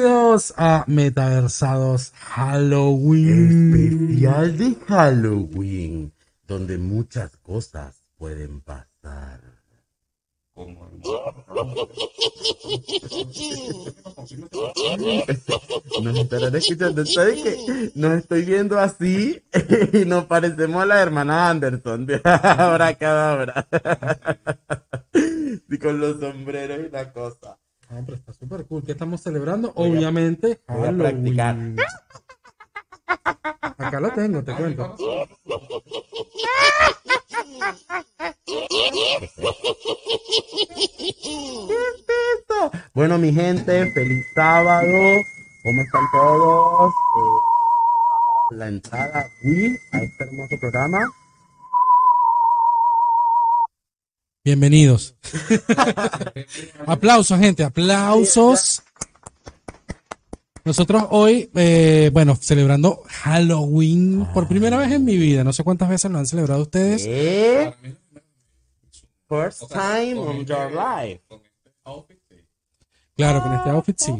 Bienvenidos a Metaversados Halloween. Especial de Halloween, donde muchas cosas pueden pasar. Nos estarán escuchando. ¿Sabes qué? Nos estoy viendo así y nos parecemos a la hermana Anderson de Abracadabra. Y con los sombreros y la cosa. No, pero está súper cool. ¿Qué estamos celebrando? Obviamente, voy a practicar. Halloween. Acá lo tengo, te cuento. Bueno, mi gente, feliz sábado. ¿Cómo están todos? Eh, la entrada aquí a este hermoso programa. Bienvenidos. aplausos, gente, aplausos. Nosotros hoy, eh, bueno, celebrando Halloween por primera vez en mi vida. No sé cuántas veces lo han celebrado ustedes. Eh, First time on your life. Claro, con este outfit sí.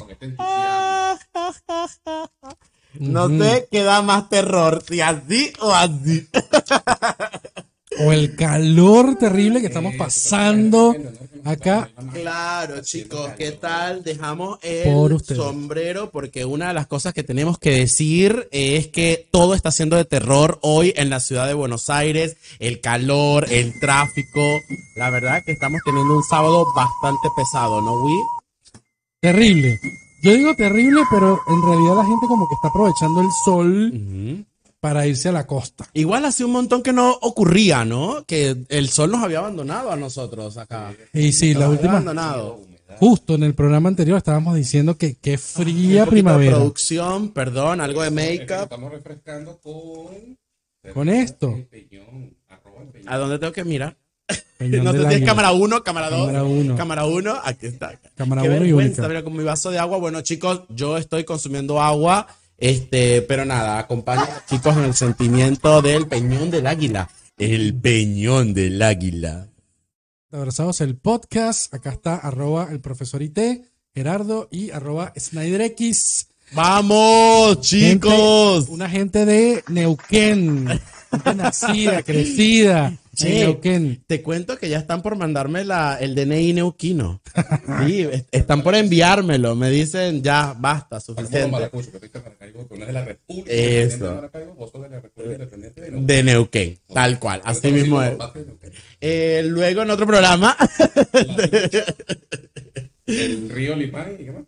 No sé qué da más terror, si así o así. O el calor terrible que estamos pasando acá. Claro, chicos, ¿qué tal? Dejamos el sombrero porque una de las cosas que tenemos que decir es que todo está siendo de terror hoy en la ciudad de Buenos Aires, el calor, el tráfico. La verdad que estamos teniendo un sábado bastante pesado, ¿no, Wii? Terrible. Yo digo terrible, pero en realidad la gente como que está aprovechando el sol para irse a la costa. Igual hace un montón que no ocurría, ¿no? Que el sol nos había abandonado a nosotros acá. Y sí, la Nos había última, abandonado. justo en el programa anterior estábamos diciendo que qué fría Un poquito de primavera. producción, perdón, algo de make-up. Estamos refrescando con. Con esto. Peñón, peñón. ¿A dónde tengo que mirar? Peñón No del sé si es Águila. cámara 1, cámara 2. Cámara uno. Cámara 1, aquí está. Cámara Qué uno y vergüenza, única. mira, con mi vaso de agua. Bueno, chicos, yo estoy consumiendo agua. Este, pero nada, acompaño a los chicos en el sentimiento del peñón del águila. El peñón del águila. Abrazados el podcast. Acá está arroba el profesor IT, Gerardo y arroba SnyderX. ¡Vamos, chicos! Gente- una gente de Neuquén. Gente nacida, crecida Sí. Neuquén. Te cuento que ya están por mandarme la, el DNI neuquino. Sí, est- están por enviármelo. Me dicen, ya, basta, suficiente. De la República Eso. Independiente de Maracaibo, vos sos de la República Independiente de Neuquén. De Neuquén, tal cual. Así mismo es. Eh, luego en otro programa, El río Limay, ¿y qué más?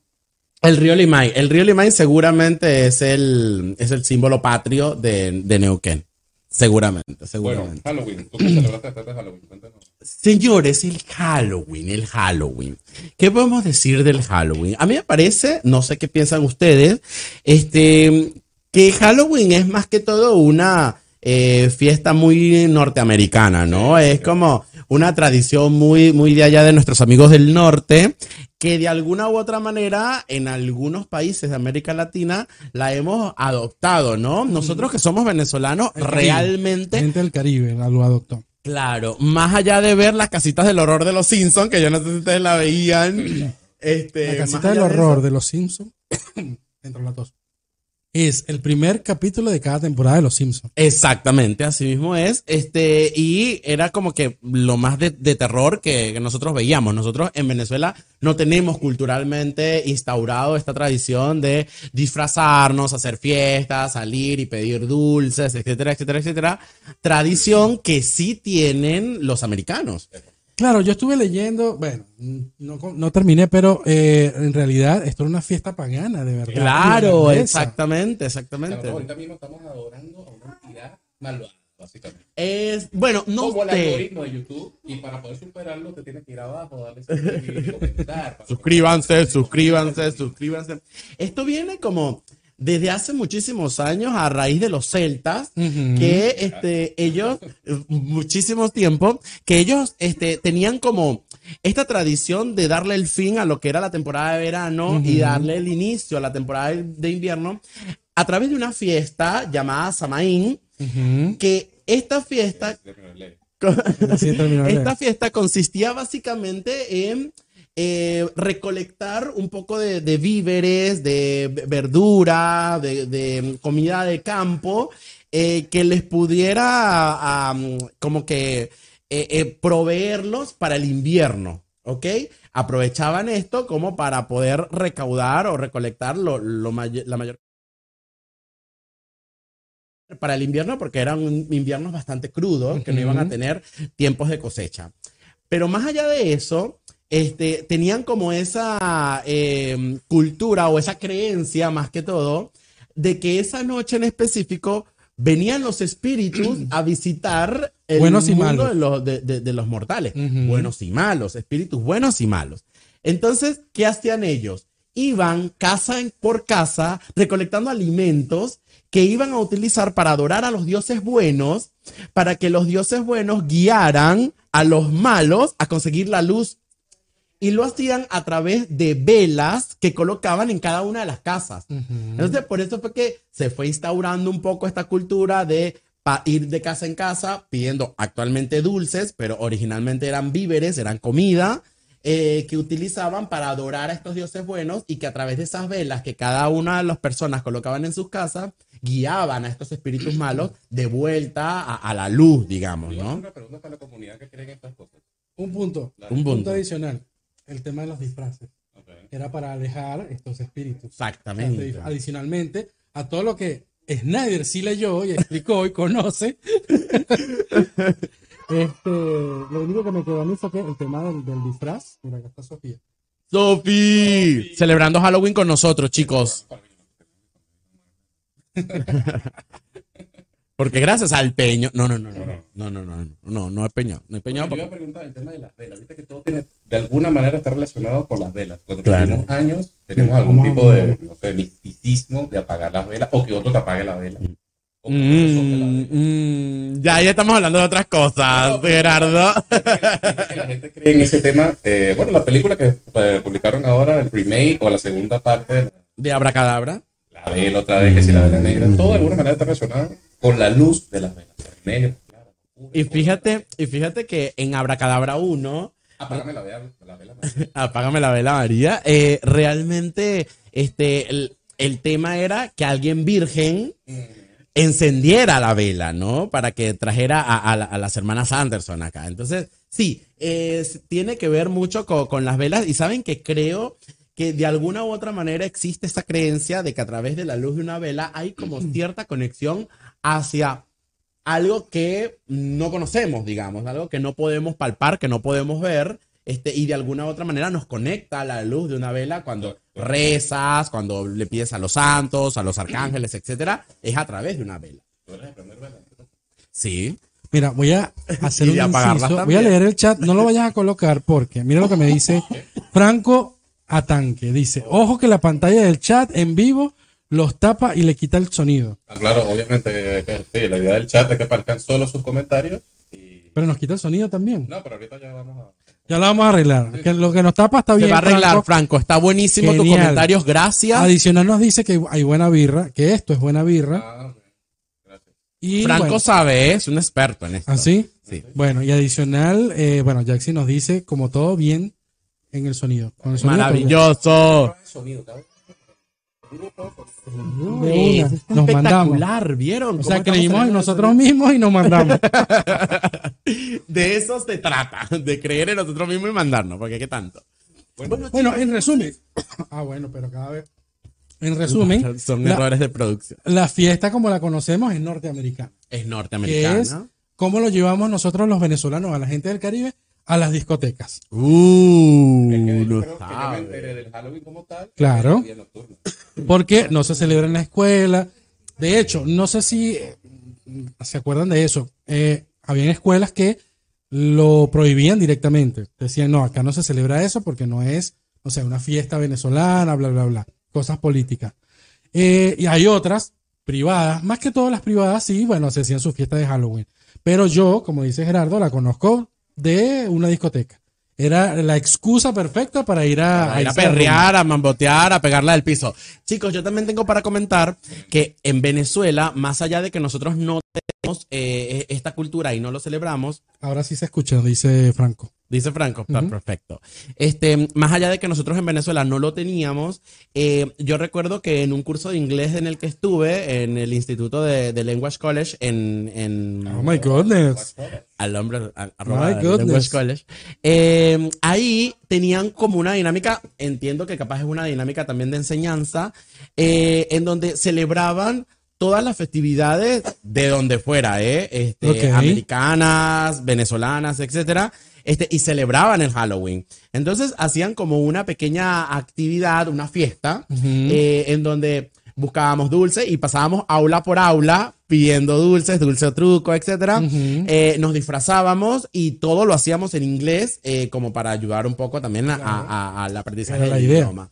el río Limay. El río Limay seguramente es el, es el símbolo patrio de, de Neuquén. Seguramente, Bueno, seguramente. Halloween. ¿Tú celebraste de Halloween? Cuéntanos. Señores, el Halloween, el Halloween. ¿Qué podemos decir del Halloween? A mí me parece, no sé qué piensan ustedes, este, que Halloween es más que todo una eh, fiesta muy norteamericana, ¿no? Es como una tradición muy, muy de allá de nuestros amigos del norte, que de alguna u otra manera en algunos países de América Latina la hemos adoptado, ¿no? Nosotros que somos venezolanos, El realmente Gente del Caribe la lo adoptó. Claro, más allá de ver las casitas del horror de los Simpsons, que yo no sé si ustedes la veían. Este, La casita del de horror de los Simpsons. Dentro de la tos. Es el primer capítulo de cada temporada de los Simpsons. Exactamente, así mismo es. Este, y era como que lo más de, de terror que, que nosotros veíamos. Nosotros en Venezuela no tenemos culturalmente instaurado esta tradición de disfrazarnos, hacer fiestas, salir y pedir dulces, etcétera, etcétera, etcétera. Tradición que sí tienen los americanos. Claro, yo estuve leyendo, bueno, no, no terminé, pero eh, en realidad esto era una fiesta pagana, de verdad. Claro, irlandesa. exactamente, Claro, exactamente. ahorita mismo estamos adorando a una entidad malvada, básicamente. Es, bueno, no Como el algoritmo de YouTube, y para poder superarlo, te tienes que ir abajo, darle suscribir y comentar. Suscríbanse, suscríbanse, suscríbanse. Esto viene como desde hace muchísimos años a raíz de los celtas, que este, ellos, muchísimo tiempo, que ellos este, tenían como esta tradición de darle el fin a lo que era la temporada de verano y darle el inicio a la temporada de- invierno a través de una fiesta llamada Samaín, que esta fiesta esta fiesta consistía básicamente en eh, recolectar un poco de, de víveres, de verdura, de, de comida de campo, eh, que les pudiera am, como que eh, proveerlos para el invierno, ¿ok? Aprovechaban esto como para poder recaudar o recolectar lo, lo may- la mayor para el invierno porque eran inviernos bastante crudos, que no iban a tener tiempos de cosecha. Pero más allá de eso, este, tenían como esa eh, cultura o esa creencia, más que todo, de que esa noche en específico venían los espíritus a visitar el Buenos y mundo malos. de los, de- de- de los mortales. Buenos y malos, espíritus buenos y malos. Entonces, ¿qué hacían ellos? Iban casa por casa recolectando alimentos que iban a utilizar para adorar a los dioses buenos, para que los dioses buenos guiaran a los malos a conseguir la luz. Y lo hacían a través de velas que colocaban en cada una de las casas. Entonces, por eso fue que se fue instaurando un poco esta cultura de ir de casa en casa pidiendo actualmente dulces, pero originalmente eran víveres, eran comida, eh, que utilizaban para adorar a estos dioses buenos y que a través de esas velas que cada una de las personas colocaban en sus casas, guiaban a estos espíritus malos de vuelta a, a la luz, digamos, ¿no? Una pregunta para la comunidad que cree en estas cosas. Un punto. Un Un punto punto. adicional. El tema de los disfraces. Ok. Era para alejar estos espíritus. Exactamente. Adicionalmente a todo lo que Snyder sí leyó y explicó y conoce. este, lo único que me quedó a mí fue que el tema del, del disfraz. Mira, acá está Sofía. Sofi, celebrando Halloween con nosotros, chicos. Porque gracias al peño. No, no, no, no, no, no, no, no, no, no no es peño. Yo iba a preguntar el tema de las velas. Viste que todo tiene, de alguna manera está relacionado con las velas. Cuando Claro. tenemos años, tenemos algún tipo de, no sé, misticismo de apagar las velas o que otro te apague la vela. Mm, mm, ya, ya estamos hablando de otras cosas, Gerardo. que la gente cree en ese tema. Eh, bueno, la película que eh, publicaron ahora, el remake o la segunda parte de De Abracadabra. la vela otra vez, que si la vela negra, todo de alguna manera está relacionado con la luz de las velas. Negro, claro, Y fíjate, y fíjate que en Abracadabra 1, Apágame la vela. La vela Apágame la vela María, eh, realmente este, el, el tema era que alguien virgen encendiera la vela, ¿no? Para que trajera a, a la- a las hermanas Anderson acá. Entonces, sí, tiene que ver mucho co- con, las velas y saben que creo que de alguna u otra manera existe esta creencia de que a través de la luz de una vela hay como cierta conexión hacia algo que no conocemos, digamos, algo que no podemos palpar, que no podemos ver, este, y de alguna u otra manera nos conecta a la luz de una vela cuando rezas, cuando le pides a los santos, a los arcángeles, etcétera, es a través de una vela. Tú eres el primer vela. Sí. Mira, voy a hacer un inciso. Voy a leer el chat. No lo vayas a colocar porque mira lo que me dice Franco Atanque. Dice, ojo que la pantalla del chat en vivo los tapa y le quita el sonido. Ah, claro, obviamente, que, sí, la idea del chat es que aparezcan solo sus comentarios. Y... Pero nos quita el sonido también. No, pero ahorita ya vamos a. Ya lo vamos a arreglar. Que lo que nos tapa está Se bien. va a arreglar, Franco. Franco. Está buenísimo tus comentarios. Gracias. Adicional nos dice que hay buena birra, que esto es buena birra. Ah. Gracias. Y Franco bueno, sabe, es un experto en esto. ¿Así? Sí. Bueno, y adicional, eh, bueno, Jaxi nos dice como todo bien en el sonido. Con el sonido todo bien. De Es nos mandamos. ¿vieron? O sea, creímos en nosotros mismos y nos mandamos. de- eso se trata, de creer en nosotros mismos y mandarnos, porque qué tanto. bueno, en resumen. Ah, bueno, pero cada vez. En resumen, Son la, errores de producción. la fiesta como la conocemos es norteamericana. Es Que norteamericana. es cómo lo llevamos nosotros los venezolanos, a la gente del Caribe, a las discotecas. Uh, Es que yo no creo que yo me sabe. del Halloween como tal. Claro. Porque no se celebra en la escuela. De hecho, no sé si se acuerdan de eso. Eh, habían escuelas que lo prohibían directamente. Decían, no, acá no se celebra eso porque no es, o sea, una fiesta venezolana, bla, bla, bla. Cosas políticas. Eh, y hay otras privadas, más que todas las privadas, sí, bueno, se hacían sus fiestas de Halloween. Pero yo, como dice Gerardo, la conozco de una discoteca. Era la excusa perfecta para ir a, A ir a perrear, a mambotear, a pegarla del piso. Chicos, yo también tengo para comentar que en Venezuela, más allá de que nosotros no eh, esta cultura y no lo celebramos, Ahora sí se escucha, dice Franco. Dice Franco, está perfecto. Este, más allá de que nosotros en Venezuela no lo teníamos, eh, yo recuerdo que en un curso de inglés en el que estuve, en el Instituto de, de Language College, en, en Oh my goodness. al hombre, a- arroba My goodness. Language College, eh, ahí tenían como una dinámica, entiendo que capaz es una dinámica también de enseñanza, eh, en donde celebraban todas las festividades de donde fuera, ¿eh? Este, americanas, venezolanas, etcétera, este, y celebraban el Halloween. Entonces hacían como una pequeña actividad, una fiesta, eh, en donde buscábamos dulce y pasábamos aula por aula pidiendo dulces, dulce o truco, etcétera. Eh, nos disfrazábamos y todo lo hacíamos en inglés eh, como para ayudar un poco también a- a- a- al aprendizaje la del idioma.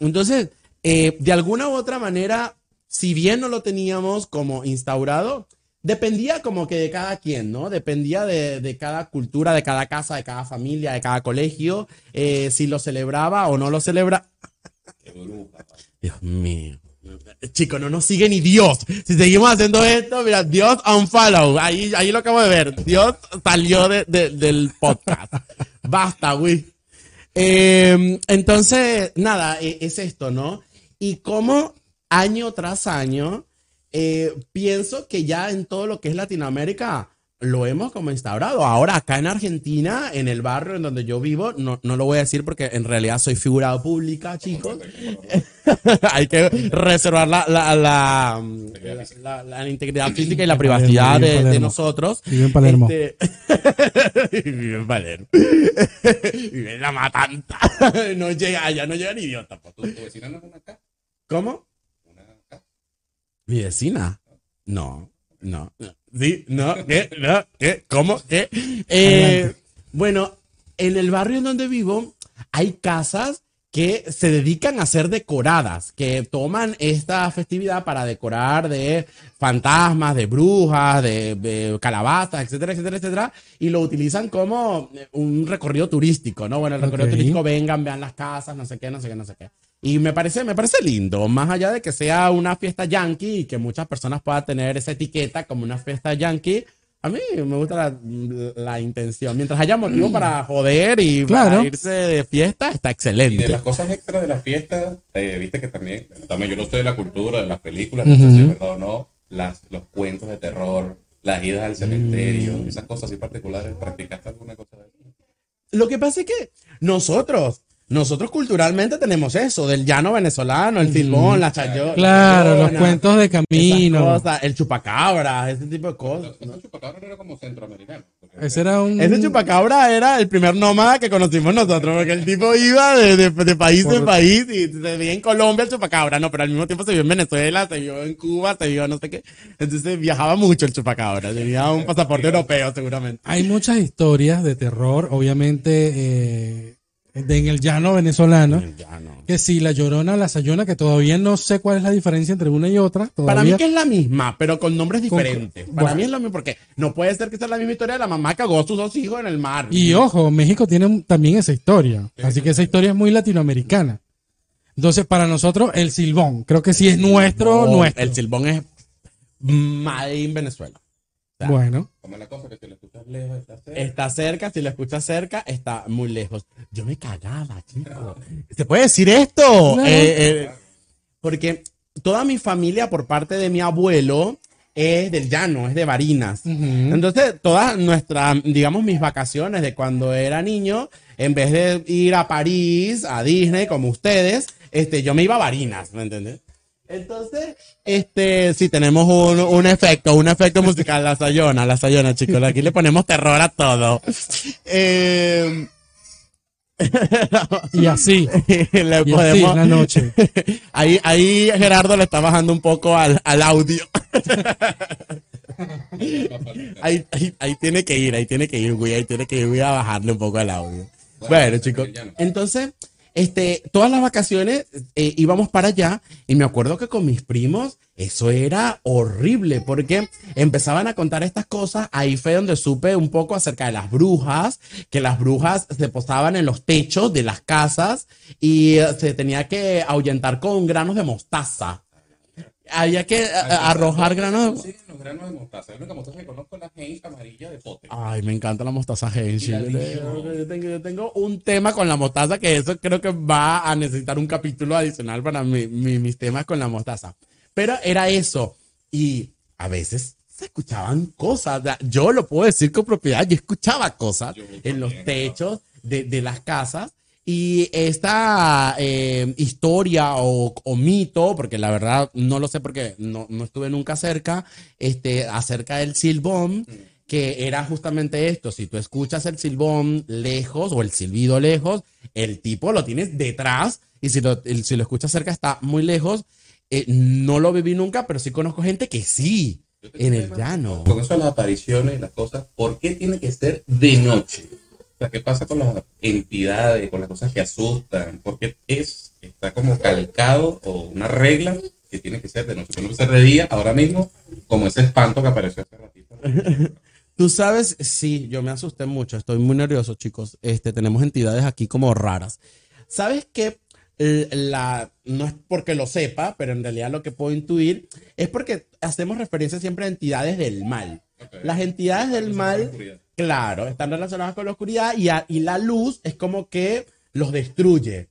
Entonces, eh, de alguna u otra manera, si bien no lo teníamos como instaurado, dependía como que de cada quien, ¿no? Dependía de, de cada cultura, de cada casa, de cada familia, de cada colegio, eh, si lo celebraba o no lo celebra. Qué bruja. pa. Dios mío. Chico, no nos sigue ni Dios. Si seguimos haciendo esto, mira, Dios unfollow. Ahí, ahí lo acabo de ver. Dios salió de- de- del podcast. Basta, güey. Eh, entonces, nada, e- es esto, ¿no? Y como año tras año, eh, pienso que ya en todo lo que es Latinoamérica lo hemos como instaurado. Ahora, acá en Argentina, en el barrio en donde yo vivo, no, no lo voy a decir porque en realidad soy figura pública, chicos. Hay que reservar la, la, la, la- integridad física y la privacidad de, de nosotros. Vive en Palermo. Este- Vive en Palermo. Vive en la matanta. No llega, allá no llega ni idiota. ¿Tu, tu vecina no es una acá? ¿Cómo? ¿Mi vecina? No, no. Sí, no, ¿qué? No, ¿qué? ¿Cómo? ¿Qué? Eh, bueno, en el barrio en donde vivo hay casas que se dedican a ser decoradas, que toman esta festividad para decorar de fantasmas, de brujas, de, de calabazas, etcétera, etcétera, etcétera, y lo utilizan como un recorrido turístico, ¿no? Bueno, el recorrido turístico, vengan, vean las casas, no sé qué, no sé qué, no sé qué. Y me parece, me parece lindo, más allá de que sea una fiesta yankee y que muchas personas puedan tener esa etiqueta como una fiesta yankee. A mí me gusta la, la intención. Mientras haya motivo para joder y Claro. para irse de fiesta, está Y de excelente. las cosas extras de la fiesta, eh, viste que también, también yo no sé de la cultura, de las películas, Ujú. no sé si es verdad o no, las, los cuentos de terror, las idas al cementerio, esas cosas así particulares, ¿practicaste alguna cosa de eso? Lo que pasa es que nosotros, nosotros culturalmente tenemos eso, del llano venezolano, el silbón, la chayo. Claro, los cuentos de camino. cosas, el chupacabra, ese tipo de cosas. Ese chupacabra no era como centroamericano. Ese era un. Ese chupacabra era el primer nómada que conocimos nosotros, porque el tipo iba de, de- de país en país y se veía en Colombia el chupacabra, no, pero al mismo tiempo se vio en Venezuela, se vio en Cuba, se vio no sé qué. Entonces viajaba mucho el chupacabra, tenía un pasaporte europeo seguramente. Hay muchas historias de terror, obviamente, eh, de en el llano venezolano. Que si la llorona, la sayona, que todavía no sé cuál es la diferencia entre una y otra. Para mí Todavía. que es la misma, pero con nombres Con- diferentes. Para bueno. mí es lo mismo, porque no puede ser que sea la misma historia de la mamá que ahogó a sus dos hijos en el mar. Y ojo, México tiene también esa historia. Así que esa historia es muy latinoamericana. Entonces, para nosotros, el silbón, creo que sí es nuestro, No, nuestro. El silbón es made in Venezuela. Bueno, Como es la cosa que si lo escuchas lejos, está cerca. Está cerca, si lo escuchas cerca, está muy lejos. Yo me cagaba, chico. ¿Se puede decir esto? Claro. Eh, eh, porque toda mi familia, por parte de mi abuelo, es del llano, es de Barinas. Ujú. Entonces, todas nuestras, digamos, mis vacaciones de cuando era niño, en vez de ir a París, a Disney, como ustedes, este, yo me iba a Barinas, ¿me entiendes? Entonces, este, sí, tenemos un, un efecto, un efecto musical, la sayona, la sayona, chicos. Aquí le ponemos terror a todo. Eh, y así, le y así podemos- en la noche. ahí, ahí Gerardo le está bajando un poco al, al audio. Ahí, ahí, ahí tiene que ir, ahí tiene que ir, güey, ahí tiene que ir, voy a bajarle un poco al audio. Bueno, chicos, entonces, este, todas las vacaciones eh, íbamos para allá y me acuerdo que con mis primos eso era horrible porque empezaban a contar estas cosas, ahí fue donde supe un poco acerca de las brujas, que las brujas se posaban en los techos de las casas y eh, se tenía que ahuyentar con granos de mostaza. Había que a- arrojar granos. Sí, los granos de mostaza. La única mostaza que conozco es la Heinz amarilla de pote. Ay, me encanta la mostaza la Yo, tengo, yo tengo un tema con la mostaza que eso creo que va a necesitar un capítulo adicional para mi- mi- mis temas con la mostaza. Pero era eso. Y a veces se escuchaban cosas. Yo lo puedo decir con propiedad. Yo escuchaba cosas Yo en los techos de, de las casas. Y esta eh, historia o, o mito, porque la verdad no lo sé porque no, no estuve nunca cerca, este, acerca del silbón, que era justamente esto, si tú escuchas el silbón lejos o el silbido lejos, el tipo lo tienes detrás y si lo, si lo escuchas cerca está muy lejos. Eh, no lo viví nunca, pero sí conozco gente que sí, en el llano. Con eso las apariciones y las cosas, ¿por qué tiene que ser de noche? O sea, ¿qué pasa con las entidades, con las cosas que asustan? ¿Por qué es, está como calcado o una regla que tiene que ser de? Tiene que ser de día, ahora mismo, como ese espanto que apareció hace ratito. Tú sabes, sí, yo me asusté mucho, estoy muy nervioso, chicos. Este, tenemos entidades aquí como raras. ¿Sabes qué? La, no es porque lo sepa, pero en realidad lo que puedo intuir es porque hacemos referencia siempre a entidades del mal. Las entidades del mal, claro, están relacionadas con la oscuridad y, a- y la luz es como que los destruye.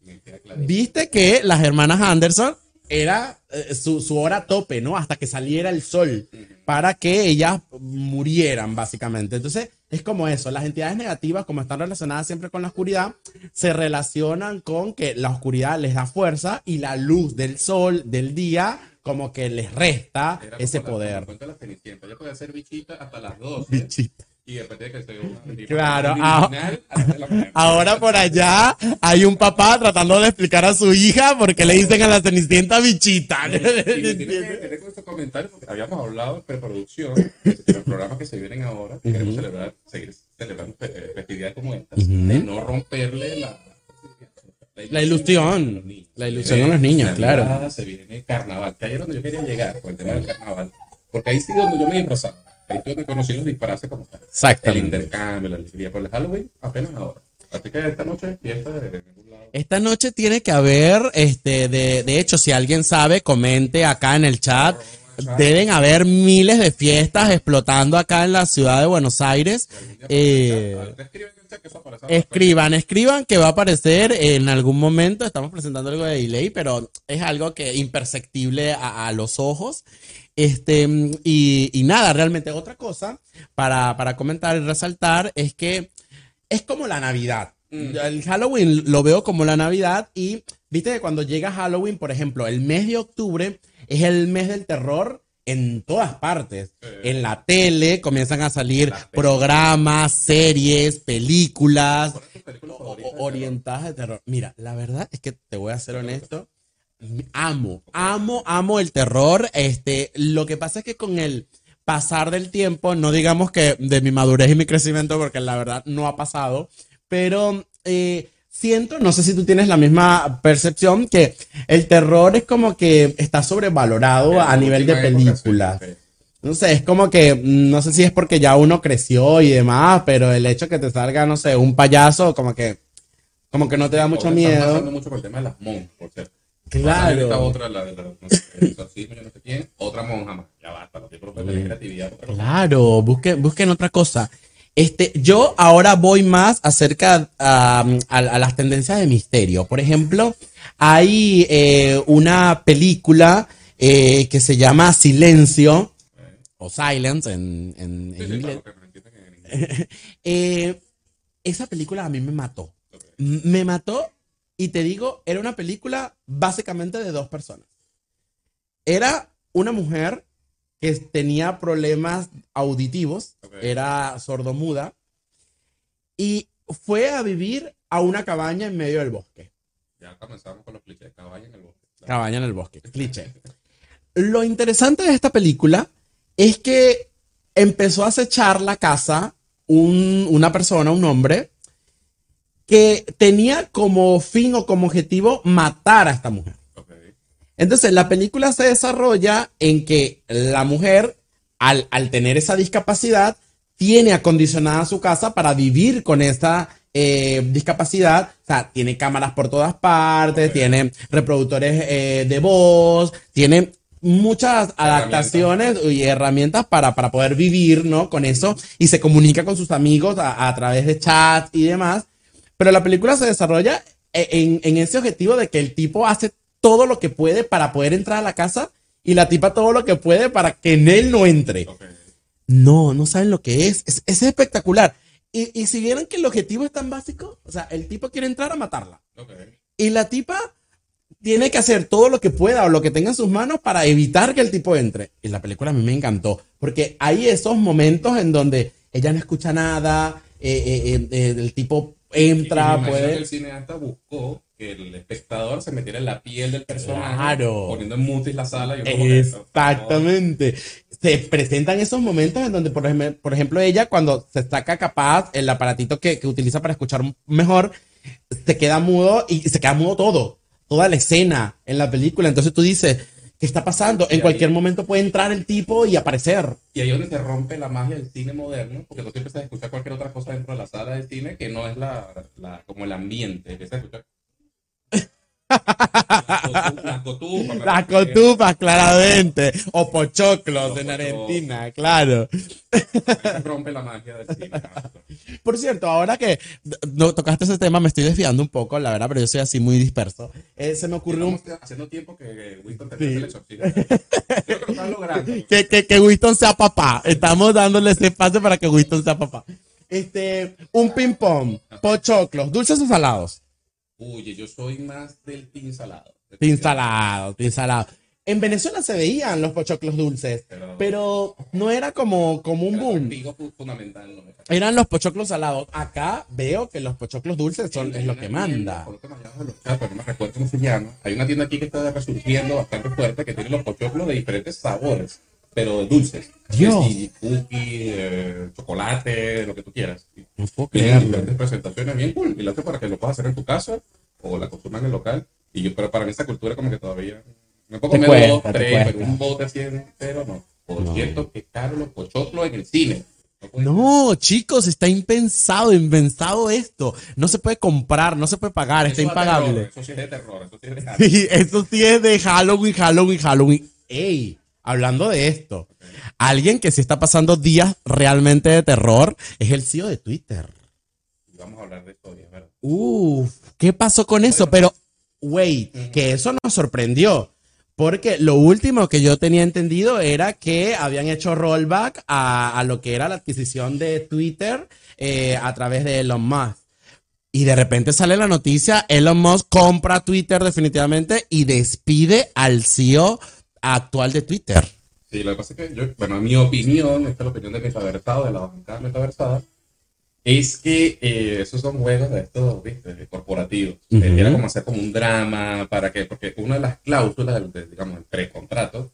Viste que las hermanas Anderson era eh, su, su hora tope, ¿no? Hasta que saliera el sol para que ellas murieran, básicamente. Entonces, es como eso. Las entidades negativas, como están relacionadas siempre con la oscuridad, se relacionan con que la oscuridad les da fuerza y la luz del sol, del día, como que les resta Era ese la- poder. la Cenicienta. Ella podía ser bichita hasta las 12 Bichita. Y después tiene que ser una Claro, criminal a las de la mañana. Ahora por allá hay un papá tratando de explicar a su hija porque le dicen a la cenicienta bichita. Y me tiene que comentarios porque habíamos hablado en preproducción de los programas que se vienen ahora, que queremos celebrar, seguir celebrando eh, festividades como esta, de no romperle la, La ilusión. La ilusión a los niños, claro. Se viene carnaval, que ahí es donde yo quería llegar con el tema del carnaval, porque ahí sí donde yo me disfrazaba, ahí donde conocí los disfraces como tal. El Exactamente. intercambio, la alegría por el Halloween, apenas ahora. Así que esta noche es fiesta de. Esta noche tiene que haber, este, de, de hecho, si alguien sabe, comente acá en el chat. Deben haber miles de fiestas explotando acá en la ciudad de Buenos Aires. Eh, Escriban, escriban que va a aparecer en algún momento. Estamos presentando algo de delay, pero es algo que imperceptible a, a los ojos. Este, y, y nada, realmente otra cosa para, para comentar y resaltar es que es como la Navidad. El Halloween lo veo como la Navidad y viste que cuando llega Halloween, por ejemplo, el mes de octubre es el mes del terror en todas partes. En la tele comienzan a salir películas. programas, series, películas ¿Cuál es tu película o- favorita o- de terror? orientadas de terror. Mira, la verdad es que te voy a ser honesto. Amo, amo, amo el terror. Este, lo que pasa es que con el pasar del tiempo, no digamos que de mi madurez y mi crecimiento, porque la verdad no ha pasado, pero eh, siento, no sé si tú tienes la misma percepción, que el terror es como que está sobrevalorado En a nivel de época, sí, películas. sí. No sé, es como que, mm, no sé si es porque ya uno creció y demás, pero el hecho que te salga, no sé, un payaso, como que, como que no te da mucho Ahora están miedo. pasando mucho con el tema de las monjas, por cierto. Claro. Esta otra, la de la, no sé, exorcismo, yo no sé quién, otra monja más. Ya basta, los tipos de creatividad. Claro, busquen, busquen otra cosa. Este, yo ahora voy más acerca a, a- a las tendencias de misterio. Por ejemplo, hay eh, una película eh, que se llama Silencio, o Silence en, inglés. Eh, esa película a mí me mató. Me mató y te digo, era una película básicamente de dos personas. Era una mujer que tenía problemas auditivos, Ok. era sordomuda, y fue a vivir a una cabaña en medio del bosque. Ya comenzamos con los clichés. Caballo en el bosque. Cabaña en el bosque, cliché. Lo interesante de esta película es que empezó a acechar la casa un- una persona, un hombre, que tenía como fin o como objetivo matar a esta mujer. Entonces, la película se desarrolla en que la mujer, al, al tener esa discapacidad, tiene acondicionada su casa para vivir con esa eh, discapacidad. O sea, tiene cámaras por todas partes, tiene reproductores eh, de voz, tiene muchas adaptaciones y herramientas para, para poder vivir, ¿no? Con eso y se comunica con sus amigos a, a través de chats y demás. Pero la película se desarrolla e, en, en ese objetivo de que el tipo hace todo lo que puede para poder entrar a la casa y la tipa todo lo que puede para que en él no entre. No, no saben lo que es. Es, es espectacular. Y, y si vieran que el objetivo es tan básico, o sea, el tipo quiere entrar a matarla. Y la tipa tiene que hacer todo lo que pueda o lo que tenga en sus manos para evitar que el tipo entre. Y la película a mí me encantó, porque hay esos momentos en donde ella no escucha nada, eh, eh, eh, el tipo entra, Y que puede... el cineasta buscó que el espectador se metiera en la piel del personaje, Claro. poniendo en mutis la sala y Exactamente. Se presentan esos momentos en donde, por ejemplo, por ejemplo, ella cuando se saca capaz el aparatito que, que utiliza para escuchar mejor, se queda mudo y se queda mudo todo, toda la escena en la película. Entonces tú dices, ¿qué está pasando? En ahí- cualquier momento puede entrar el tipo y aparecer. Y ahí es donde se rompe la magia del cine moderno, porque tú empiezas a escuchar cualquier otra cosa dentro de la sala de cine que no es la, la como el ambiente. Empiezas a escuchar. Las cotufas, Las claramente. O pochoclos Los en. Argentina, claro. Rompe la magia del cine. Por cierto, ahora que no tocaste ese tema, me estoy desviando un poco, la verdad, pero yo soy así muy disperso. Eh, se me ocurrió un haciendo tiempo que Winston te el exorcismo. Creo que lo logrando. que, que, que Winston sea papá. Estamos dándole ese espacio para que Winston sea papá. Este, un ping pong, pochoclos, dulces o salados. Oye, yo soy más del pin salado. Pin salado, pin salado. En Venezuela se veían los pochoclos dulces, Pero- pero no era como, como un boom. Eran los pochoclos salados. Acá veo que los pochoclos dulces son, es lo que manda. Hay una tienda aquí que está resurgiendo bastante fuerte que tiene los pochoclos de diferentes sabores, pero dulces. Dios. Y cookie, eh, chocolate, lo que tú quieras. No puedo creerlo. diferentes presentaciones bien cool. Y lo hace para que lo puedas hacer en tu casa o la consuman en el local. Y yo, pero para mí esa cultura como que todavía... Me puedo comer dos, cuesta, tres, pero un bote así entero no. Por No. cierto, que caro los pochoclos en el cine. No chicos, está impensado, impensado esto. No se puede comprar, no se puede pagar, está Eso da impagable. terror, Eso sí es de terror. Eso sí es de. Sí, eso sí es de Halloween, Halloween, Halloween. Ey, hablando de esto, alguien que sí está pasando días realmente de terror es el CEO de Twitter. Y Vamos a hablar de esto verdad. Uf, ¿qué pasó con eso? Pero, wait, que eso nos sorprendió. Porque lo último que yo tenía entendido era que habían hecho rollback a, a lo que era la adquisición de Twitter eh, a través de Elon Musk. Y de repente sale la noticia, Elon Musk compra Twitter definitivamente y despide al CEO actual de Twitter. Sí, lo que pasa es que yo, bueno, en mi opinión, esta es la opinión de metaversado, de la bancada metaversada, es que eh, esos son juegos de estos, viste, de corporativos. Eh, Era como hacer como un drama, para que, porque una de las cláusulas, del, de, digamos, el precontrato,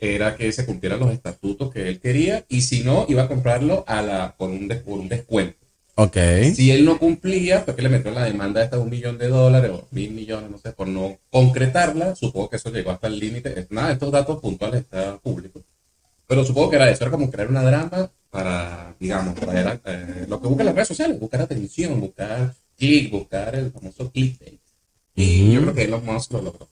era que se cumplieran los estatutos que él quería, y si no, iba a comprarlo a la, por, un, por un descuento. Ok. Si él no cumplía, pues que le metió la demanda de un millón de dólares o mil millones, no sé, por no concretarla. Supongo que eso llegó hasta el límite. Nada, estos datos puntuales están públicos. Pero supongo que era eso, era como crear una drama para, digamos, traer eh, lo que buscan las redes sociales, buscar atención, buscar click, buscar el famoso clickbait. Y yo creo que Elon Musk lo logró.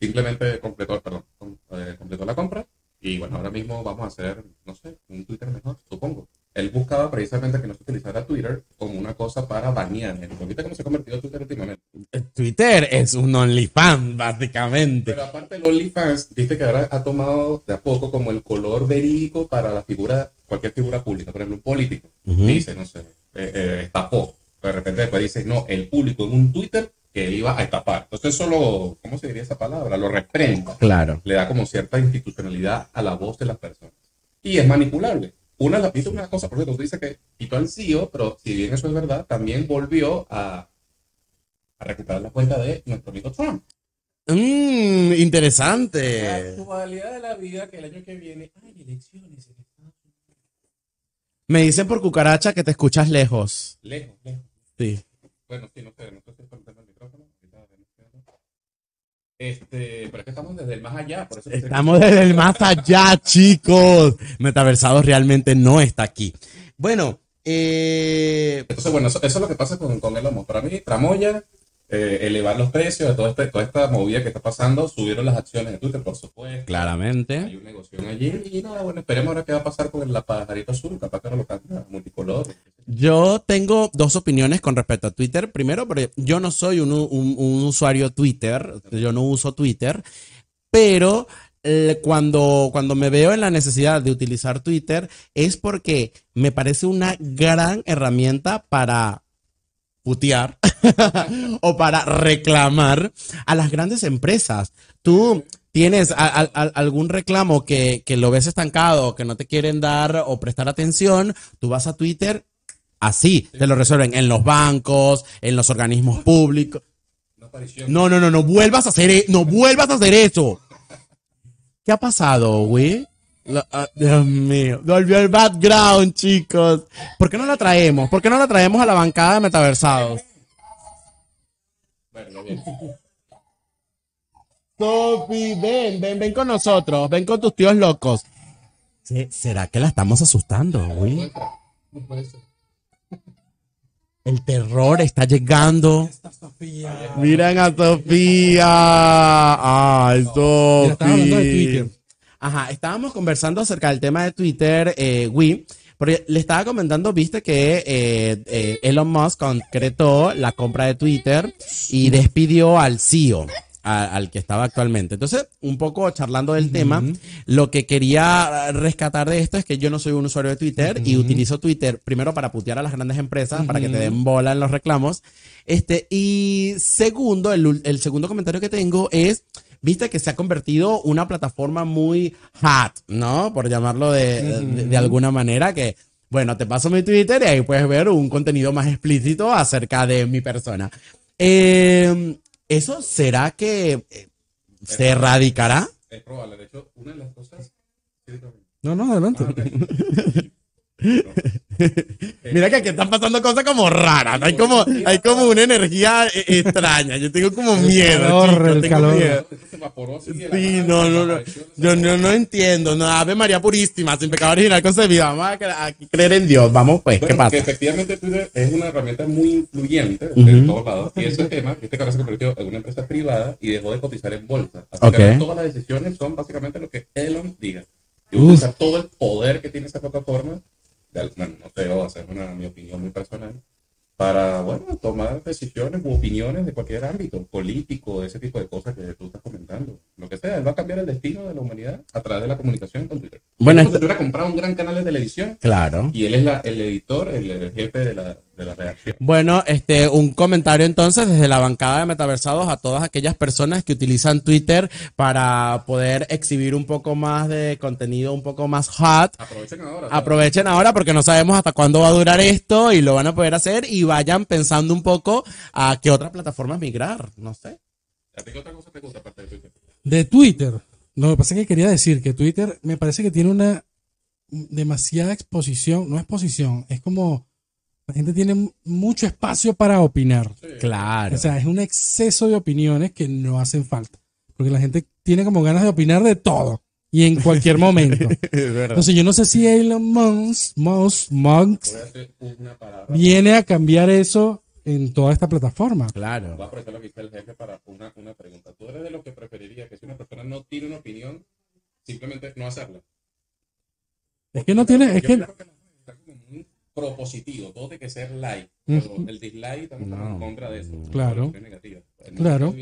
Simplemente completó, perdón, eh, completó la compra. Y bueno, ahora mismo vamos a hacer, no sé, un Twitter mejor, supongo. Él buscaba precisamente que no se utilizara Twitter como una cosa para banear gente. ¿Viste cómo se ha convertido Twitter últimamente? Twitter es un OnlyFans, básicamente. Pero aparte el OnlyFans, viste que ahora ha tomado de a poco como el color verídico para la figura, cualquier figura pública. Por ejemplo, un político Ujú. dice, no sé, eh, eh, estafó. De repente después dice, no, el público en un Twitter que él iba a estafar. Entonces eso lo, ¿cómo se diría esa palabra? Lo reprenda. Claro. le da como cierta institucionalidad a la voz de las personas. Y es manipulable. Una, la- viste una cosa, por ejemplo, tú dices que quitó al CEO, pero si bien eso es verdad, también volvió a, a recuperar la cuenta de nuestro amigo Trump. Mmm, interesante. La actualidad de la vida que el año que viene hay elecciones en Estados Unidos. Me dicen por cucaracha que te escuchas lejos. Lejos, lejos. Sí. Bueno, sí, no sé, no sé si es por el tema del micrófono. ahorita vemos qué onda. Este, pero es que estamos desde el más allá, por eso que se- Estamos desde el más allá, chicos. Metaversados realmente no está aquí. Bueno, eh, Entonces, bueno, eso, eso es lo que pasa con, con Elon Musk. Para mí, Tramoya, eh, elevar los precios de toda, este- toda esta movida que está pasando. Subieron las acciones de Twitter, por supuesto. Hay Claramente. un negocio allí. Y nada, bueno, esperemos ahora qué va a pasar con la pajarito azul. Capaz que no lo cambia multicolor. Yo tengo dos opiniones con respecto a Twitter. Primero, porque yo no soy un, usuario Twitter, yo no uso Twitter, pero eh, cuando, cuando me veo en la necesidad de utilizar Twitter es porque me parece una gran herramienta para putear o para reclamar a las grandes empresas. Tú tienes algún reclamo que, que lo ves estancado, que no te quieren dar o prestar atención, tú vas a Twitter, así te lo resuelven en los bancos, en los organismos públicos. No, no, no, no vuelvas a hacer, e- no vuelvas a hacer eso. ¿Qué ha pasado, güey? La- ah, Dios mío, volvió el background, chicos. ¿Por qué no la traemos? ¿Por qué no la traemos a la bancada de metaversados? Bueno, bien. Sofi, ven, ven, ven con nosotros, ven con tus tíos locos. Se- ¿Será que la estamos asustando, güey? No puede ser. El terror está llegando. Sofía. Miren a Sofía. Ay, Mira, estaba hablando de Sofi. Twitter. Ajá, estábamos conversando acerca del tema de Twitter, eh, Wii, porque le estaba comentando, viste que eh, eh, Elon Musk concretó la compra de Twitter y despidió al CEO, a- al que estaba actualmente. Entonces, un poco charlando del tema, lo que quería rescatar de esto es que yo no soy un usuario de Twitter y utilizo Twitter primero para putear a las grandes empresas, para que te den bola en los reclamos. Este, y segundo, el, el segundo comentario que tengo es, viste que se ha convertido una plataforma muy hot, ¿no? Por llamarlo de, de- de alguna manera, que, bueno, te paso mi Twitter y ahí puedes ver un contenido más explícito acerca de mi persona. Eh, ¿Eso será que eh, se erradicará? Es probable. De hecho, una de las cosas. No, no, adelante. Mira que aquí están pasando cosas como raras, hay como, hay como una energía eh, extraña, yo tengo como miedo. calor, chicos, el tengo calor. miedo. Sí, no, no, no. Yo no, no entiendo. No, Ave María Purísima, sin pecado original concebida. Vamos a, cre- a creer en Dios. Vamos, pues, ¿qué Bueno, pasa? que efectivamente Twitter es una herramienta muy influyente de todos lados. Y ese tema, que ahora se convirtió en una empresa privada y dejó de cotizar en bolsa. Así Ok. que todas las decisiones son básicamente lo que Elon diga. Y utiliza todo el poder que tiene esa plataforma, de bueno, no sé, va a ser una, mi opinión muy personal, para, bueno, tomar decisiones u opiniones de cualquier ámbito, político, ese tipo de cosas que tú estás comentando. Lo que sea, él va a cambiar el destino de la humanidad a través de la comunicación con Twitter. Bueno, es como esto- si hubiera comprado un gran canal de televisión Claro. y él es la, el editor, el, el jefe de la, de la redacción. Bueno, este, un comentario entonces desde la bancada de metaversados a todas aquellas personas que utilizan Twitter para poder exhibir un poco más de contenido un poco más hot. Aprovechen ahora. ¿sabes? Aprovechen ahora porque no sabemos hasta cuándo va a durar esto y lo van a poder hacer y vayan pensando un poco a qué otras plataformas migrar, no sé. ¿A ti qué otra cosa te gusta aparte de Twitter? De Twitter. Lo que pasa es que quería decir que Twitter me parece que tiene una demasiada exposición. No exposición, es como la gente tiene mucho espacio para opinar. Claro. O sea, es un exceso de opiniones que no hacen falta. Porque la gente tiene como ganas de opinar de todo y en cualquier momento. Entonces yo no sé si Elon Musk, Musk, Musk a viene a cambiar eso en toda esta plataforma. Voy a Claro. aprovechar lo que dice el jefe para una, una pregunta. ¿Tú eres de los que preferiría que si una persona no tiene una opinión, simplemente no hacerla? Es que no tiene, es que que la gente está como muy propositivo, todo tiene que ser like. Pero el dislike estamos como en contra de eso. Claro. Es. No Claro.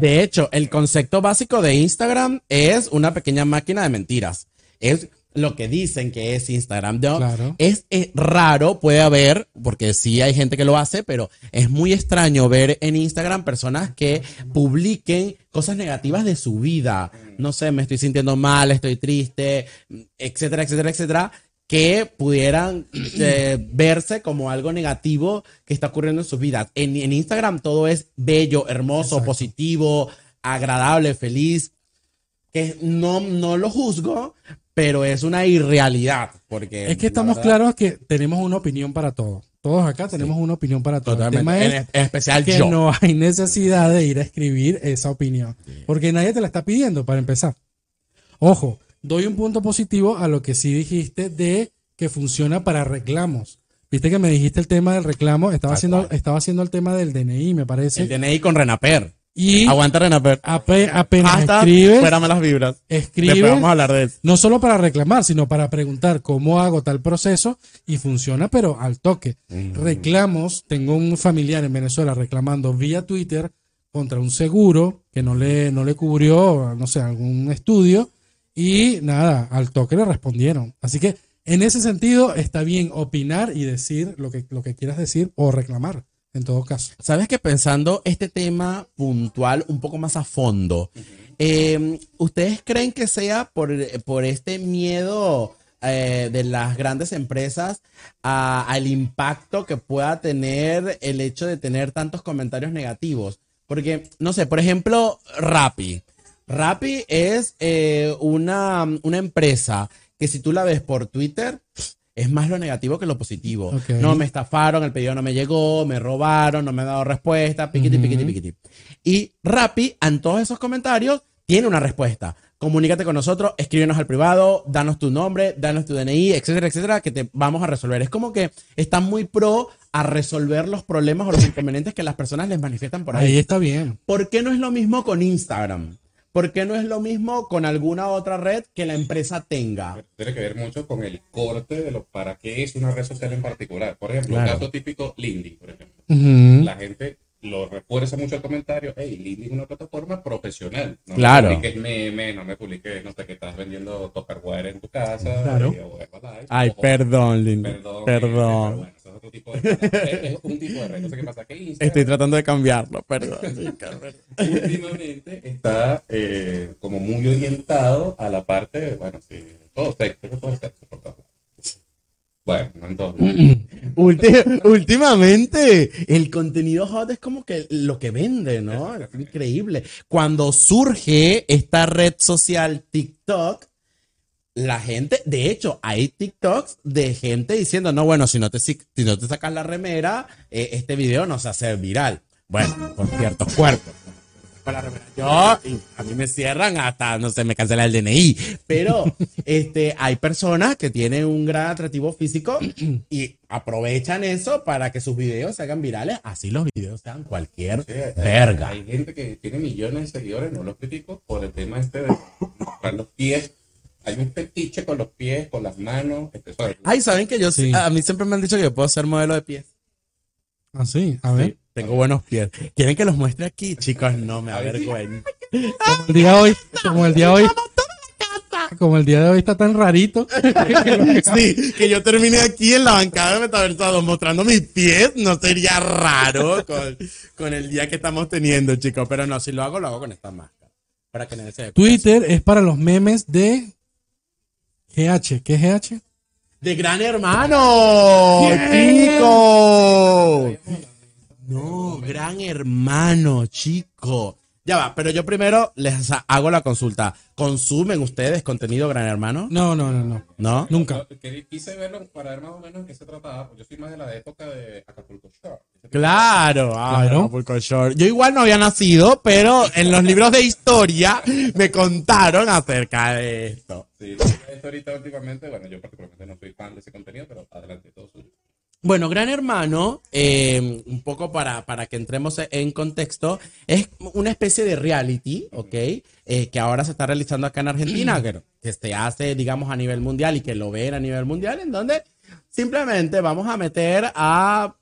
De hecho, el concepto básico de Instagram es una pequeña máquina de mentiras. Es lo que dicen que es Instagram. ¿no? Claro. Es, eh, raro, puede haber, porque sí hay gente que lo hace, pero es muy extraño ver en Instagram personas que publiquen cosas negativas de su vida. No sé, me estoy sintiendo mal, estoy triste, etcétera, etcétera, etcétera que pudieran eh, verse como algo negativo que está ocurriendo en sus vidas. En, en Instagram todo es bello, hermoso, positivo, agradable, feliz. Que no, no lo juzgo, pero es una irrealidad. Porque Es que estamos verdad, claros que tenemos una opinión para todo. Todos acá tenemos una opinión para todo. El Totalmente. tema es En, en especial que yo. no hay necesidad de ir a escribir esa opinión. Porque nadie te la está pidiendo para empezar. Ojo, doy un punto positivo a lo que sí dijiste de que funciona para reclamos. Viste que me dijiste el tema del reclamo, estaba Tal haciendo, cual. estaba haciendo el tema del DNI, me parece. El DNI con Renaper. y Aguanta Renaper. ape- apenas Hasta escribes, Espérame las vibras. escribes, Después vamos a hablar de eso. no solo para reclamar, sino para preguntar cómo hago tal proceso y funciona, pero al toque. Reclamos, tengo un familiar en Venezuela reclamando vía Twitter contra un seguro que no le, no le cubrió, no sé, algún estudio y nada, al toque le respondieron. Así que en ese sentido está bien opinar y decir lo que, lo que quieras decir o reclamar, en todo caso. Sabes que pensando este tema puntual un poco más a fondo, eh, ¿ustedes creen que sea por, por este miedo eh, de las grandes empresas a- al impacto que pueda tener el hecho de tener tantos comentarios negativos? Porque, no sé, por ejemplo, Rappi. Rappi es eh, una, una empresa que si tú la ves por Twitter, es más lo negativo que lo positivo. No me estafaron, el pedido no me llegó, me robaron, no me han dado respuesta, piquiti, Ujú. piquiti, piquiti. Y Rappi, en todos esos comentarios, tiene una respuesta. Comunícate con nosotros, escríbenos al privado, danos tu nombre, danos tu DNI, etcétera, etcétera, que te vamos a resolver. Es como que están muy pro a resolver los problemas o los inconvenientes que las personas les manifiestan por ahí. Ahí está bien. ¿Por qué no es lo mismo con Instagram? ¿Por qué no es lo mismo con alguna otra red que la empresa tenga? Tiene que ver mucho con el corte de lo para qué es una red social en particular. Por ejemplo, Claro. un caso típico, LinkedIn, por ejemplo. La gente lo refuerza mucho el comentario, hey, LinkedIn es una plataforma profesional. No Claro. me publiques memes, no me publiques, no sé, que estás vendiendo Tupperware en tu casa. Claro. eh, o Herbalife, Ay, o- perdón, Lindy. Perdón. Perdón. eh, pero bueno, eso es otro tipo de es un tipo de red. Entonces, ¿qué pasa? Estoy tratando de cambiarlo, perdón. últimamente está eh, como muy orientado a la parte, de, bueno, sí, todo sexo, todo sexo, por favor. Bueno, no en todo. Ulti- últimamente, el contenido hot es como que lo que vende, ¿no? Es increíble. Cuando surge esta red social TikTok, la gente, de hecho, hay TikToks de gente diciendo, no, bueno, si no te, si si no te sacas la remera, eh, este video no se hace viral. Bueno, con ciertos cuerpos. Con la remera. Yo, y a mí me cierran hasta, no sé, me cancela el DNI. Pero este, hay personas que tienen un gran atractivo físico y aprovechan eso para que sus videos se hagan virales. Así los videos sean cualquier Sí, verga. Hay gente que tiene millones de seguidores, no los critico, por el tema este de mostrar los pies. Hay un fetiche con los pies, con las manos. este. Ay, ¿saben que yo sí? Sí. A mí siempre me han dicho que yo puedo ser modelo de pies. Así, a ver. Sí, tengo buenos pies. ¿Quieren que los muestre aquí? Chicos, no me avergüenzo. Como el día de hoy, como el día de hoy, como el día de hoy está tan rarito. Sí, que yo termine aquí en la bancada de Metaversados mostrando mis pies, no sería raro con, con el día que estamos teniendo, chicos. Pero no, si lo hago, lo hago con esta máscara. Para que nadie se. Twitter es para los memes de GH. ¿Qué es GH? ¡De Gran Hermano! ¡Chico! No, Gran Hermano, chico. Ya va, pero yo primero les hago la consulta. ¿Consumen ustedes contenido Gran Hermano? No, no, no, no. ¿No? Nunca. Quise verlo para ver más o menos en qué se trataba. porque Yo soy más de la época de Acapulco Shore. Claro, ay, Claro. Acapulco Shore. Yo igual no había nacido, pero en los libros de historia me contaron acerca de esto. Sí, esto ahorita últimamente, bueno, yo particularmente no soy fan de ese contenido, pero adelante, todo suyo. Bueno, Gran Hermano, eh, un poco para, para que entremos en contexto, es una especie de reality, ¿ok? Eh, que ahora se está realizando acá en Argentina, que, que se hace, digamos, a nivel mundial y que lo ven a nivel mundial, en donde simplemente vamos a meter a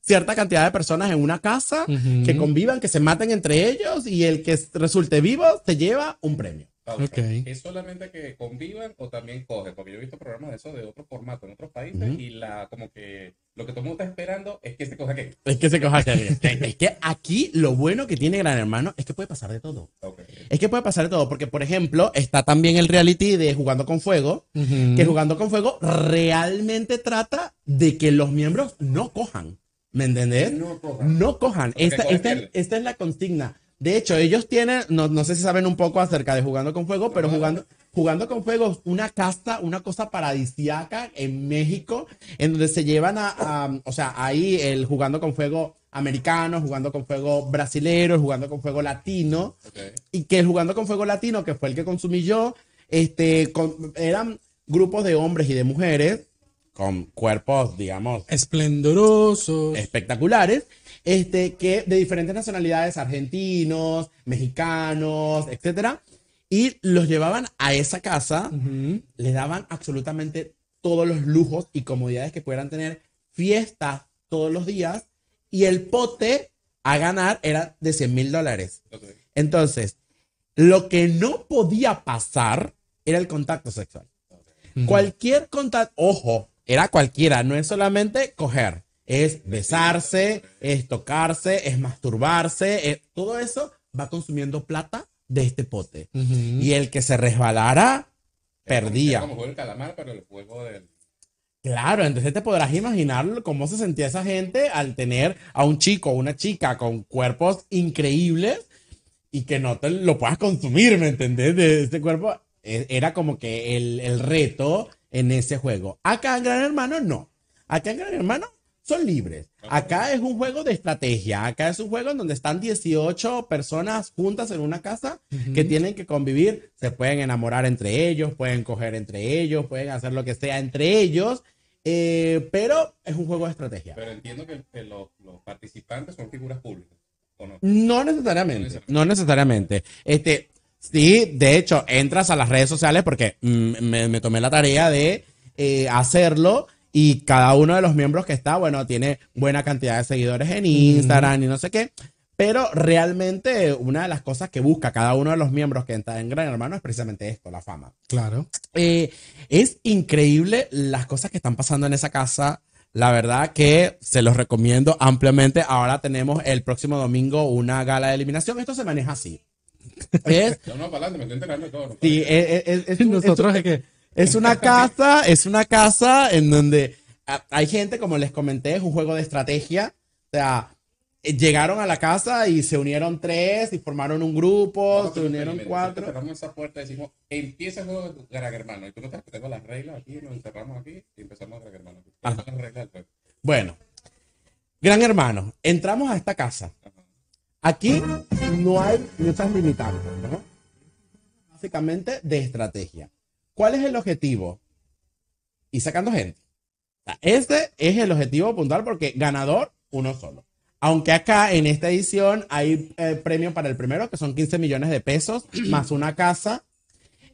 cierta cantidad de personas en una casa que convivan, que se maten entre ellos y el que resulte vivo se lleva un premio. Pausa. Ok. ¿Es solamente que convivan o también cogen? Porque yo he visto programas de eso de otro formato en otros países Ujú. y la como que lo que todo el mundo está esperando es que se coja que. Es que se coja que- Es que aquí lo bueno que tiene Gran Hermano es que puede pasar de todo. Ok. Es que puede pasar de todo, porque por ejemplo, está también el reality de Jugando con Fuego, Ujú. que Jugando con Fuego realmente trata de que los miembros no cojan. ¿Me entendés? No cojan. No cojan. Esta, esta- esta es la consigna. De hecho, ellos tienen, no, no sé si saben un poco acerca de Jugando con Fuego, pero jugando, jugando con Fuego es una casta, una cosa paradisiaca en México, en donde se llevan a, a- o sea, ahí el Jugando con Fuego americano, jugando con fuego brasilero, jugando con fuego latino, y que el jugando con fuego latino, que fue el que consumí yo, este, con- eran grupos de hombres y de mujeres con cuerpos, digamos, Esplendorosos. espectaculares, este, que de diferentes nacionalidades, argentinos, mexicanos, etcétera, y los llevaban a esa casa, Ujú. les daban absolutamente todos los lujos y comodidades que pudieran tener, fiestas todos los días, y el pote a ganar era de 100 mil dólares. Entonces, lo que no podía pasar era el contacto sexual. Cualquier contacto, ojo, era cualquiera, no es solamente coger, es besarse, es tocarse, es masturbarse, es- todo eso va consumiendo plata de este pote. Y el que se resbalara, perdía. como juego del calamar, pero el juego del. Claro, entonces te podrás imaginar cómo se sentía esa gente al tener a un chico o una chica con cuerpos increíbles y que no te lo puedas consumir, ¿me entendés? De este cuerpo eh, era como que el, el reto en ese juego. Acá en Gran Hermano no. Acá en Gran Hermano son libres. Acá es un juego de estrategia. Acá es un juego en donde están 18 personas juntas en una casa que tienen que convivir. Se pueden enamorar entre ellos, pueden coger entre ellos, pueden hacer lo que sea entre ellos. eh, pero es un juego de estrategia. Pero entiendo que, que los, los participantes son figuras públicas. ¿O no? No necesariamente, no necesariamente. Este, sí, de hecho, entras a las redes sociales porque mm, me, me tomé la tarea de eh, hacerlo y cada uno de los miembros que está, bueno, tiene buena cantidad de seguidores en Instagram y no sé qué. Pero realmente una de las cosas que busca cada uno de los miembros que está en Gran Hermano es precisamente esto, la fama. Claro. Eh, es increíble las cosas que están pasando en esa casa. La verdad que se los recomiendo ampliamente. Ahora tenemos el próximo domingo una gala de eliminación. Esto se maneja así. Es, No, no, para adelante, me estoy enterando de todo. ¿no? sí, es, es- es Nosotros es- es que. Es una casa, es una casa en donde ah, hay gente, como les comenté, es un juego de estrategia. O sea, eh, llegaron a la casa y se unieron tres y formaron un grupo, a se unieron cuatro. Cerramos esa puerta y decimos, empieza el juego de Gran Hermano. Y tú no te tengo las reglas aquí, nos encerramos aquí y empezamos Hermano. ¿Cuáles son las reglas del juego? Bueno, gran hermano, entramos a esta casa. Aquí no hay muchas limitantes, ¿no? Básicamente de estrategia. ¿Cuál es el objetivo? Y sacando gente. O sea, Este es el objetivo puntual porque ganador, uno solo. Aunque acá en esta edición hay eh, premio para el primero, que son 15 millones de pesos, más una casa.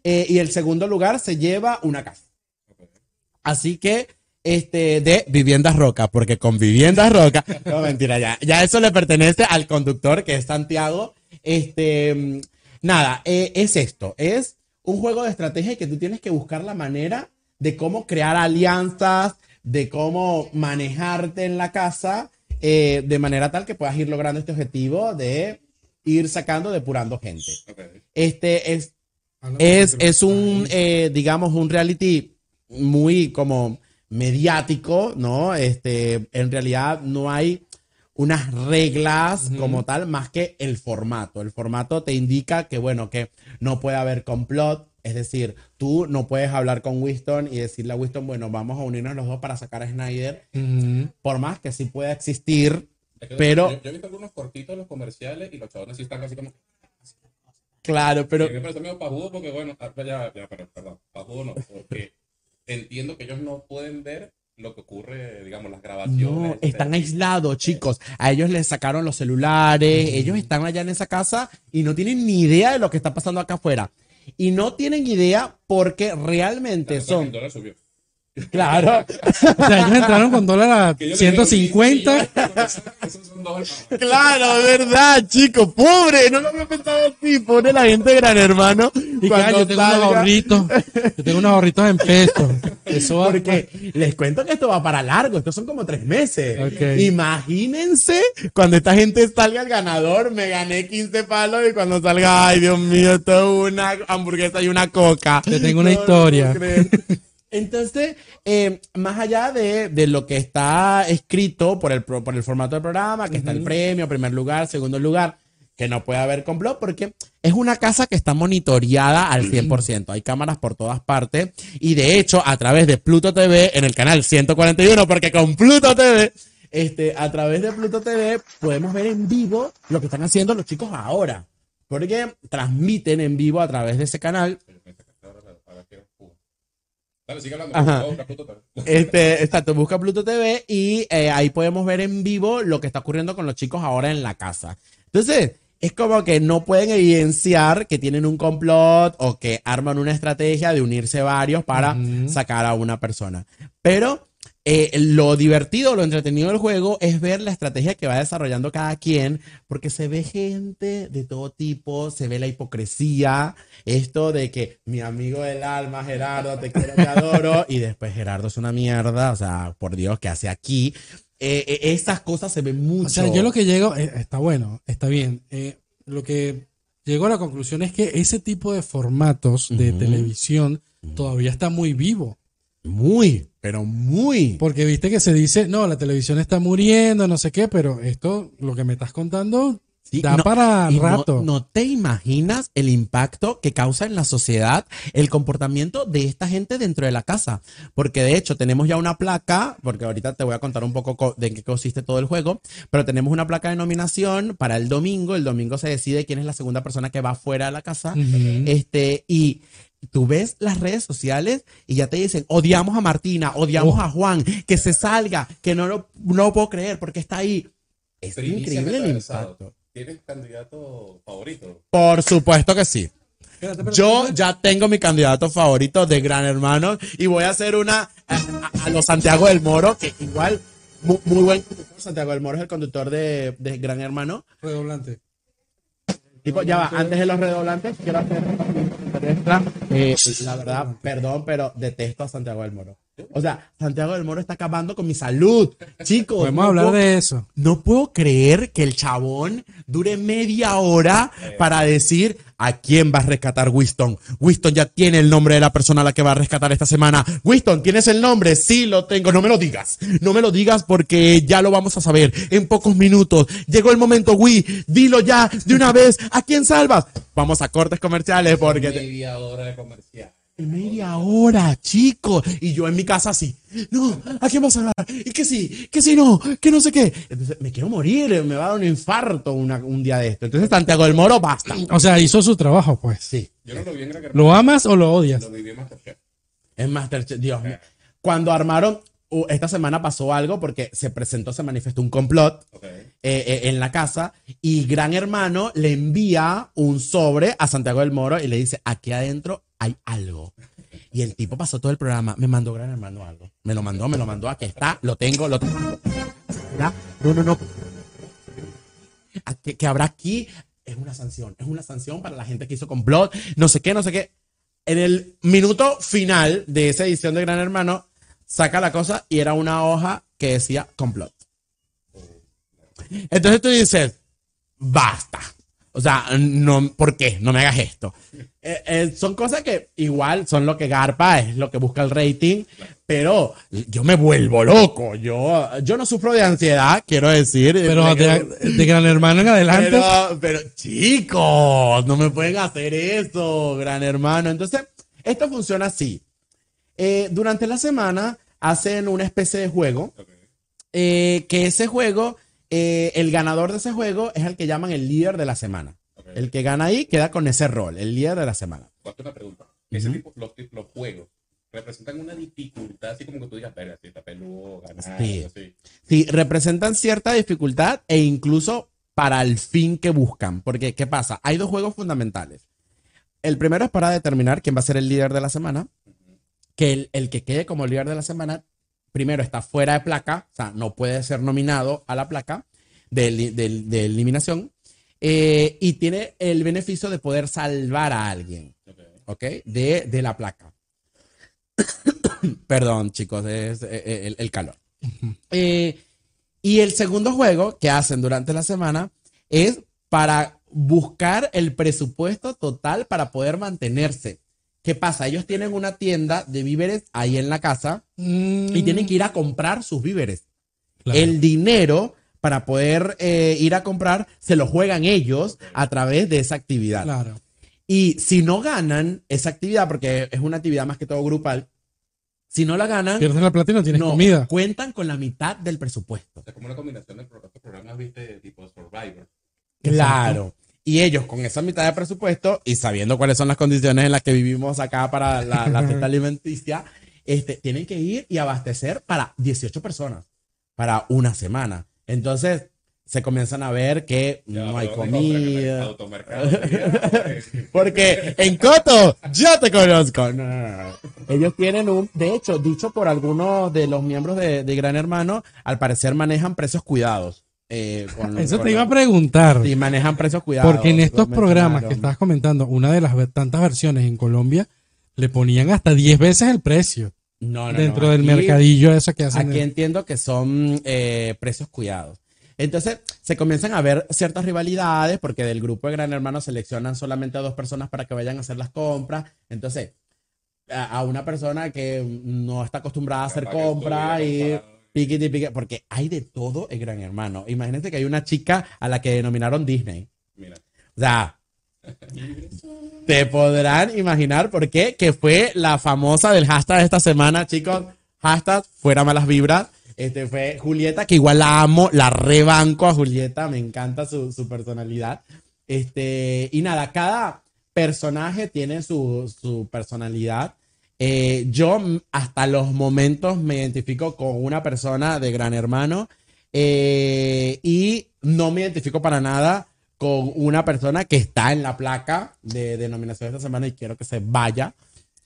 eh, y el segundo lugar se lleva una casa. Así que, este, de Viviendas Roca, porque con Viviendas Roca, no mentira, ya, ya eso le pertenece al conductor que es Santiago. Este, mm, nada, eh, es esto, es un juego de estrategia que tú tienes que buscar la manera de cómo crear alianzas, de cómo manejarte en la casa, eh, de manera tal que puedas ir logrando este objetivo de ir sacando, depurando gente. Este es es, es un, eh, digamos, un reality muy como mediático, ¿no? Este, en realidad no hay unas reglas como tal, más que el formato. El formato te indica que, bueno, que no puede haber complot, es decir, tú no puedes hablar con Winston y decirle a Winston, bueno, vamos a unirnos los dos para sacar a Snyder, Ujú. por más que sí pueda existir, Es que pero, Yo, yo he visto algunos cortitos en los comerciales y los chavales sí están así como. claro, pero... Y me parece medio pajudo porque, bueno, ah, ya, ya, perdón, pajudo no, porque entiendo que ellos no pueden ver lo que ocurre, digamos, las grabaciones. No, están etcétera. aislados, chicos. A ellos les sacaron los celulares, ellos están allá en esa casa y no tienen ni idea de lo que está pasando acá afuera. Y no tienen idea porque realmente son, dólar subió. Claro, O sea, ellos entraron con dólar a Que yo le digo, 150. sí, sí, yo- Esos son dos. claro, verdad, chicos, pobre, no lo había pensado así, pobre la gente de Gran Hermano. Y "Ay, yo tengo unos salga". ahorritos. Yo tengo unos ahorritos en pesos. Eso va. Porque les cuento que esto va para largo, estos son como tres meses. Imagínense cuando esta gente salga el ganador, me gané 15 palos y cuando salga, ay Dios mío, esto es una hamburguesa y una coca. Te tengo una No historia. Entonces, eh, más allá de, de lo que está escrito por el, por el formato del programa, que está el premio, primer lugar, segundo lugar, que no puede haber complot, porque es una casa que está monitoreada al 100%. Hay cámaras por todas partes. Y de hecho, a través de Pluto TV, en el canal 141, porque con Pluto TV, este, a través de Pluto TV, podemos ver en vivo lo que están haciendo los chicos ahora. Porque transmiten en vivo a través de ese canal Dale, sigue hablando. Ajá. Busca Pluto TV. Este, exacto, busca Pluto TV y eh, ahí podemos ver en vivo lo que está ocurriendo con los chicos ahora en la casa. Entonces, es como que no pueden evidenciar que tienen un complot o que arman una estrategia de unirse varios para sacar a una persona. Pero eh, lo divertido, lo entretenido del juego es ver la estrategia que va desarrollando cada quien, porque se ve gente de todo tipo, se ve la hipocresía, esto de que mi amigo del alma, Gerardo, te quiero, te adoro, y después Gerardo es una mierda, o sea, por Dios, ¿qué hace aquí? Eh, eh, esas cosas se ven mucho. O sea, yo lo que llego, eh, está bueno, está bien. Lo que llego a la conclusión es que ese tipo de formatos de televisión todavía está muy vivo. Muy, pero muy. Porque viste que se dice, no, la televisión está muriendo, no sé qué, pero esto, lo que me estás contando, Sí, da no, para no- rato. No, te imaginas el impacto que causa en la sociedad el comportamiento de esta gente dentro de la casa. Porque de hecho tenemos ya una placa, porque ahorita te voy a contar un poco co- de qué consiste todo el juego, pero tenemos una placa de nominación para el domingo. El domingo se decide quién es la segunda persona que va fuera de la casa. Este, y tú ves las redes sociales y ya te dicen, odiamos a Martina, odiamos Oh. a Juan, que se salga, que no lo, no lo puedo creer porque está ahí. Es Primicia increíble el impacto. ¿Tienes candidato favorito? Por supuesto que sí. Yo ya tengo mi candidato favorito de Gran Hermano y voy a hacer una a, a- a los Santiago del Moro, que igual, muy, muy buen conductor. Santiago del Moro es el conductor de, de Gran Hermano. Redoblante. Tipo, ya va, antes de los redoblantes, quiero hacer Eh, la verdad, perdón, pero detesto a Santiago del Moro. O sea, Santiago del Moro está acabando con mi salud. Chicos, Podemos no hablar puedo- de eso. no puedo creer que el chabón dure media hora para decir a quién va a rescatar Winston. Winston ya tiene el nombre de la persona a la que va a rescatar esta semana. Winston, ¿tienes el nombre? Sí, lo tengo. No me lo digas. No me lo digas porque ya lo vamos a saber en pocos minutos. Llegó el momento, Wii. Dilo ya de una vez. ¿A quién salvas? Vamos a cortes comerciales porque... Media hora de comercial. Media hora, chicos. Y yo en mi casa así. No, ¿a quién vas a hablar? Y que sí, que sí, no, que no sé qué. Entonces me quiero morir, me va a dar un infarto una- un día de esto. Entonces Santiago del Moro, basta. O sea, hizo su trabajo, pues. Sí, Yo no lo vi en Gran ¿Lo amas o lo odias? lo viví en Masterchef. es Masterchef, Dios mío. Cuando armaron, esta semana pasó algo porque se presentó, se manifestó un complot eh, eh, en la casa y Gran Hermano le envía un sobre a Santiago del Moro y le dice, aquí adentro hay algo. Y el tipo pasó todo el programa, me mandó Gran Hermano algo. Me lo mandó, me lo mandó, aquí está, lo tengo, lo tengo. No, no, no. ¿A ¿Qué, que habrá aquí? Es una sanción, es una sanción para la gente que hizo complot, no sé qué, no sé qué. En el minuto final de esa edición de Gran Hermano, saca la cosa y era una hoja que decía complot. Entonces tú dices, basta. O sea, no, ¿por qué? No me hagas esto. Eh, eh, son cosas que igual son lo que garpa, es lo que busca el rating, pero yo me vuelvo loco. Yo, yo no sufro de ansiedad, quiero decir. Pero de, de Gran Hermano en adelante. Pero, pero, chicos, no me pueden hacer eso, gran hermano. Entonces, esto funciona así. Eh, durante la semana hacen una especie de juego, Ok. eh, que ese juego, eh, el ganador de ese juego es el que llaman el líder de la semana. Ok. El que gana ahí queda con ese rol, el líder de la semana. Una pregunta. Ese tipo, los, los juegos representan una dificultad, así como que tú digas, verga, si está peludo, ganar, Sí. así. Sí, representan cierta dificultad e incluso para el fin que buscan. Porque, ¿qué pasa? Hay dos juegos fundamentales. El primero es para determinar quién va a ser el líder de la semana. Que el, el que quede como líder de la semana, primero está fuera de placa, o sea, no puede ser nominado a la placa de, de- de eliminación. eh, y tiene el beneficio de poder salvar a alguien, Ok. ¿ok? De, de la placa. Perdón, chicos, es eh, eh, el, el calor. Eh, y el segundo juego que hacen durante la semana es para buscar el presupuesto total para poder mantenerse. ¿Qué pasa? Ellos tienen una tienda de víveres ahí en la casa Mm, y tienen que ir a comprar sus víveres. claro. El dinero para poder eh, ir a comprar se lo juegan ellos a través de esa actividad. Claro. Y si no ganan esa actividad, porque es una actividad más que todo grupal, si no la ganan, Pierdes la plata y no tienes no, comida. cuentan con la mitad del presupuesto. Es como una combinación de programas, viste, tipo Survivor. Claro. Y ellos con esa mitad de presupuesto y sabiendo cuáles son las condiciones en las que vivimos acá para la, la cesta alimenticia, este, tienen que ir y abastecer para 18 personas, para una semana. Entonces, se comienzan a ver que Ya, no hay comida. Ya, Porque en Coto, yo te conozco. No, no, no. Ellos tienen un, de hecho, dicho por algunos de los miembros de, de Gran Hermano, al parecer manejan precios cuidados. Eh, con- Eso con te iba a preguntar. Sí, manejan precios cuidados. Porque en estos programas que estabas comentando, una de las tantas versiones en Colombia, le ponían hasta 10 veces el precio No, no, no, dentro del aquí- mercadillo eso que hacen. Aquí entiendo que son eh, precios cuidados. Entonces se comienzan a ver ciertas rivalidades porque del grupo de Gran Hermano seleccionan solamente a dos personas para que vayan a hacer las compras. Entonces, a, a una persona que no está acostumbrada a hacer compras y. piquete piquete, porque hay de todo en Gran Hermano. Imagínate que hay una chica a la que denominaron Disney. Mira. O sea, te podrán imaginar por qué, que fue la famosa del hashtag de esta semana, chicos. Hashtag fuera malas vibras. Este fue Julieta, que igual la amo, la rebanco a Julieta, me encanta su, su personalidad. Este, y nada, cada personaje tiene su, su personalidad. Eh, yo hasta los momentos me identifico con una persona de Gran Hermano eh, y no me identifico para nada con una persona que está en la placa de denominación de esta semana y quiero que se vaya.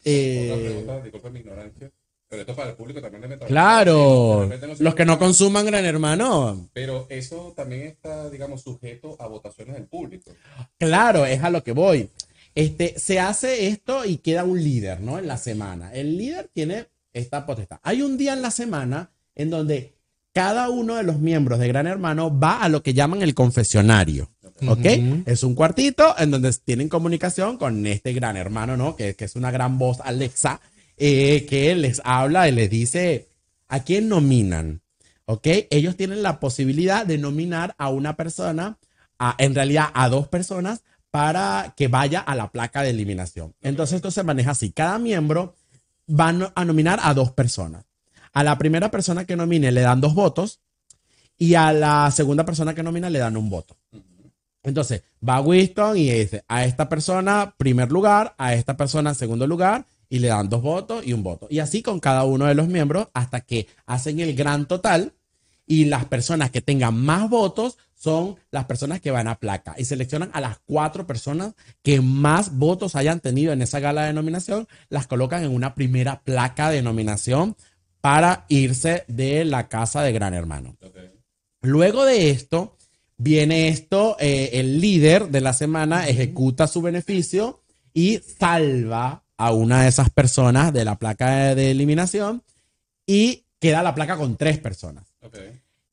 Eh, Otra pregunta, disculpe mi ignorancia. Pero esto para el público también claro, no los que no consuman Gran Hermano, Pero eso también está, digamos, sujeto a votaciones del público. Claro, es a lo que voy. Este, se hace esto y queda un líder, ¿no? En la semana. El líder tiene esta potestad. Hay un día en la semana en donde cada uno de los miembros de Gran Hermano va a lo que llaman el confesionario. ¿Ok? Ujú. Es un cuartito en donde tienen comunicación con este Gran Hermano, ¿no? Que, que es una gran voz, Alexa, eh, que les habla y les dice a quién nominan. ¿Ok? Ellos tienen la posibilidad de nominar a una persona, a- en realidad a dos personas, para que vaya a la placa de eliminación. Entonces esto se maneja así. Cada miembro va a no- a nominar a dos personas. A la primera persona que nomine le dan dos votos y a la segunda persona que nomina le dan un voto. Entonces, va Winston y dice a esta persona primer lugar, a esta persona segundo lugar y le dan dos votos y un voto. Y así con cada uno de los miembros hasta que hacen el gran total y las personas que tengan más votos son las personas que van a placa y seleccionan a las cuatro personas que más votos hayan tenido en esa gala de nominación, las colocan en una primera placa de nominación para irse de la casa de Gran Hermano. Luego de esto, viene esto, eh, el líder de la semana ejecuta su beneficio y salva a una de esas personas de la placa de, de eliminación y queda la placa con tres personas. Ok.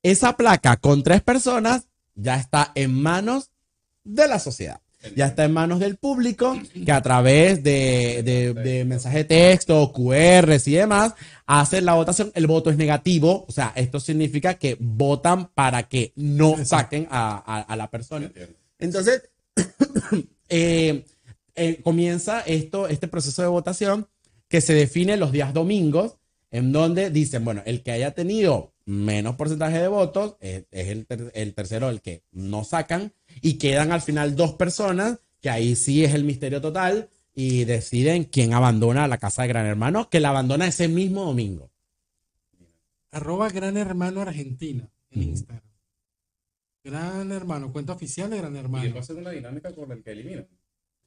Esa placa con tres personas ya está en manos de la sociedad. Ya está en manos del público que a través de, de, de mensaje de texto, QRs y demás, hace la votación. El voto es negativo, o sea, esto significa que votan para que no saquen a, a- a la persona. Entonces, eh, eh, comienza esto, este proceso de votación que se define los días domingos, en donde dicen, bueno, el que haya tenido menos porcentaje de votos es el, ter- el tercero, el que no sacan, y quedan al final dos personas, que ahí sí es el misterio total, y deciden quién abandona la casa de Gran Hermano, que la abandona ese mismo domingo. Arroba Gran Hermano Argentina en. Instagram. Gran Hermano, cuenta oficial de Gran Y Hermano. después hacer una dinámica con el que eliminan.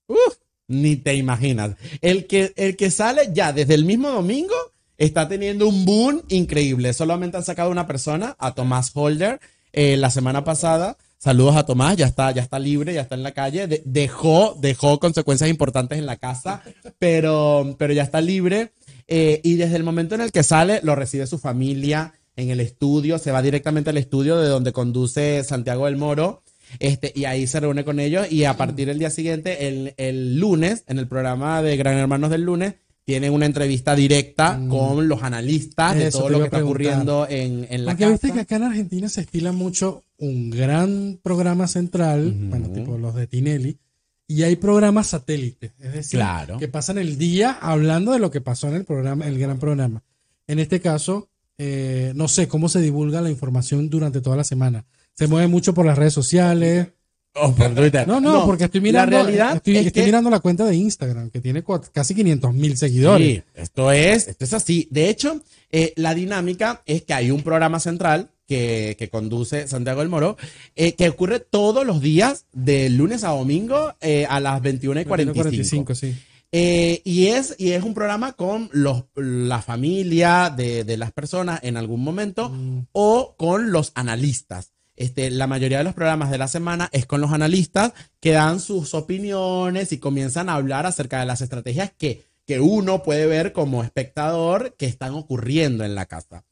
Uf, ni te imaginas. El que, el que sale ya desde el mismo domingo está teniendo un boom increíble. Solamente han sacado una persona, a Tomás Holder, eh, la semana pasada. Saludos a Tomás, ya está, ya está libre, ya está en la calle. De- dejó, dejó consecuencias importantes en la casa, pero, pero ya está libre. Eh, y desde el momento en el que sale, lo recibe su familia en el estudio, se va directamente al estudio de donde conduce Santiago del Moro. Este, y ahí se reúne con ellos y a partir del día siguiente, el lunes, en el programa de Gran Hermanos del lunes, tienen una entrevista directa Mm. con los analistas de todo lo que está ocurriendo en, en la Aunque casa. viste que acá en Argentina se estila mucho un gran programa central, bueno, tipo los de Tinelli, y hay programas satélites, es decir, Claro. que pasan el día hablando de lo que pasó en el programa, el gran programa. En este caso, eh, no sé cómo se divulga la información durante toda la semana. Se mueve mucho por las redes sociales. O por Twitter. No, no, porque estoy mirando, La realidad estoy, es estoy que- mirando la cuenta de Instagram, que tiene casi 500 mil seguidores. Sí, esto es, esto es así. De hecho, eh, la dinámica es que hay un programa central que, que conduce Santiago del Moro, eh, que ocurre todos los días, de lunes a domingo, eh, a las 21 y 45. 45, sí. Eh, y, es, y es un programa con los, la familia de, de las personas en algún momento Mm. o con los analistas. Este, la mayoría de los programas de la semana es con los analistas que dan sus opiniones y comienzan a hablar acerca de las estrategias que, que uno puede ver como espectador que están ocurriendo en la casa.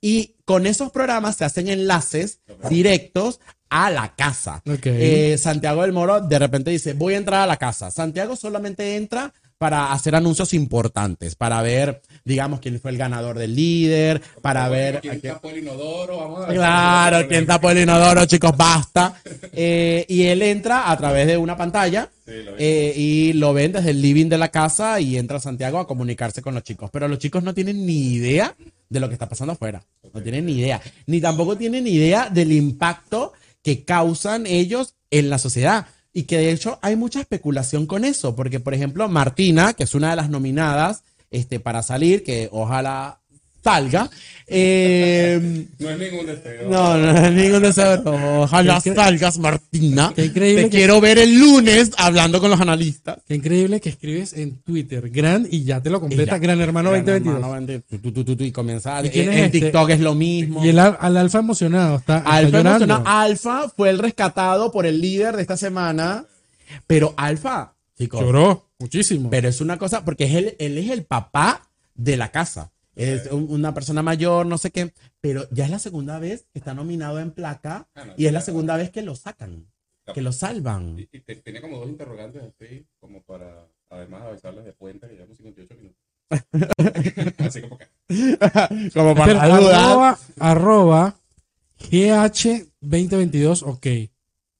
Y con esos programas se hacen enlaces directos a la casa. Eh, Santiago del Moro de repente dice, voy a entrar a la casa. Santiago solamente entra para hacer anuncios importantes, para ver, digamos, quién fue el ganador del líder, para ver... ¿Quién tapó el inodoro? Vamos a ver. Claro, quién tapó el inodoro, chicos, basta. Eh, y él entra a través de una pantalla Sí, lo vi. eh, y lo ven desde el living de la casa y entra Santiago a comunicarse con los chicos. Pero los chicos no tienen ni idea de lo que está pasando afuera. No tienen ni idea. Ni tampoco tienen ni idea del impacto que causan ellos en la sociedad. Y que de hecho hay mucha especulación con eso. Porque, por ejemplo, Martina, que es una de las nominadas este, para salir, que ojalá salga. eh, No es ningún deseo. no, no, ningún deseo. Ojalá salgas, Martina. Qué increíble Te que- quiero ver el lunes hablando con los analistas. Qué increíble que escribes en Twitter, Gran, y ya te lo completa. Gran Hermano Gran 2022. Hermano 20, tu, tu, tu, tu, tu, y comienza. ¿Y quién en es este? TikTok es lo mismo. Y el al, al alfa emocionado, está, está Alfa, llorando. emociona- Alfa fue el rescatado por el líder de esta semana. Pero Alfa, chicos, Lloró muchísimo. pero es una cosa, porque es él, él es el papá de la casa. Es un- una persona mayor, no sé qué, pero ya es la segunda vez que está nominado en placa Ah, no, y es la segunda vez que lo sacan, que lo salvan. Y, y te- tenía como dos interrogantes así, como para además avisarles de puente que llevamos 58 minutos. así como que. Como Pero para dudar. arroba, arroba GH2022, ok.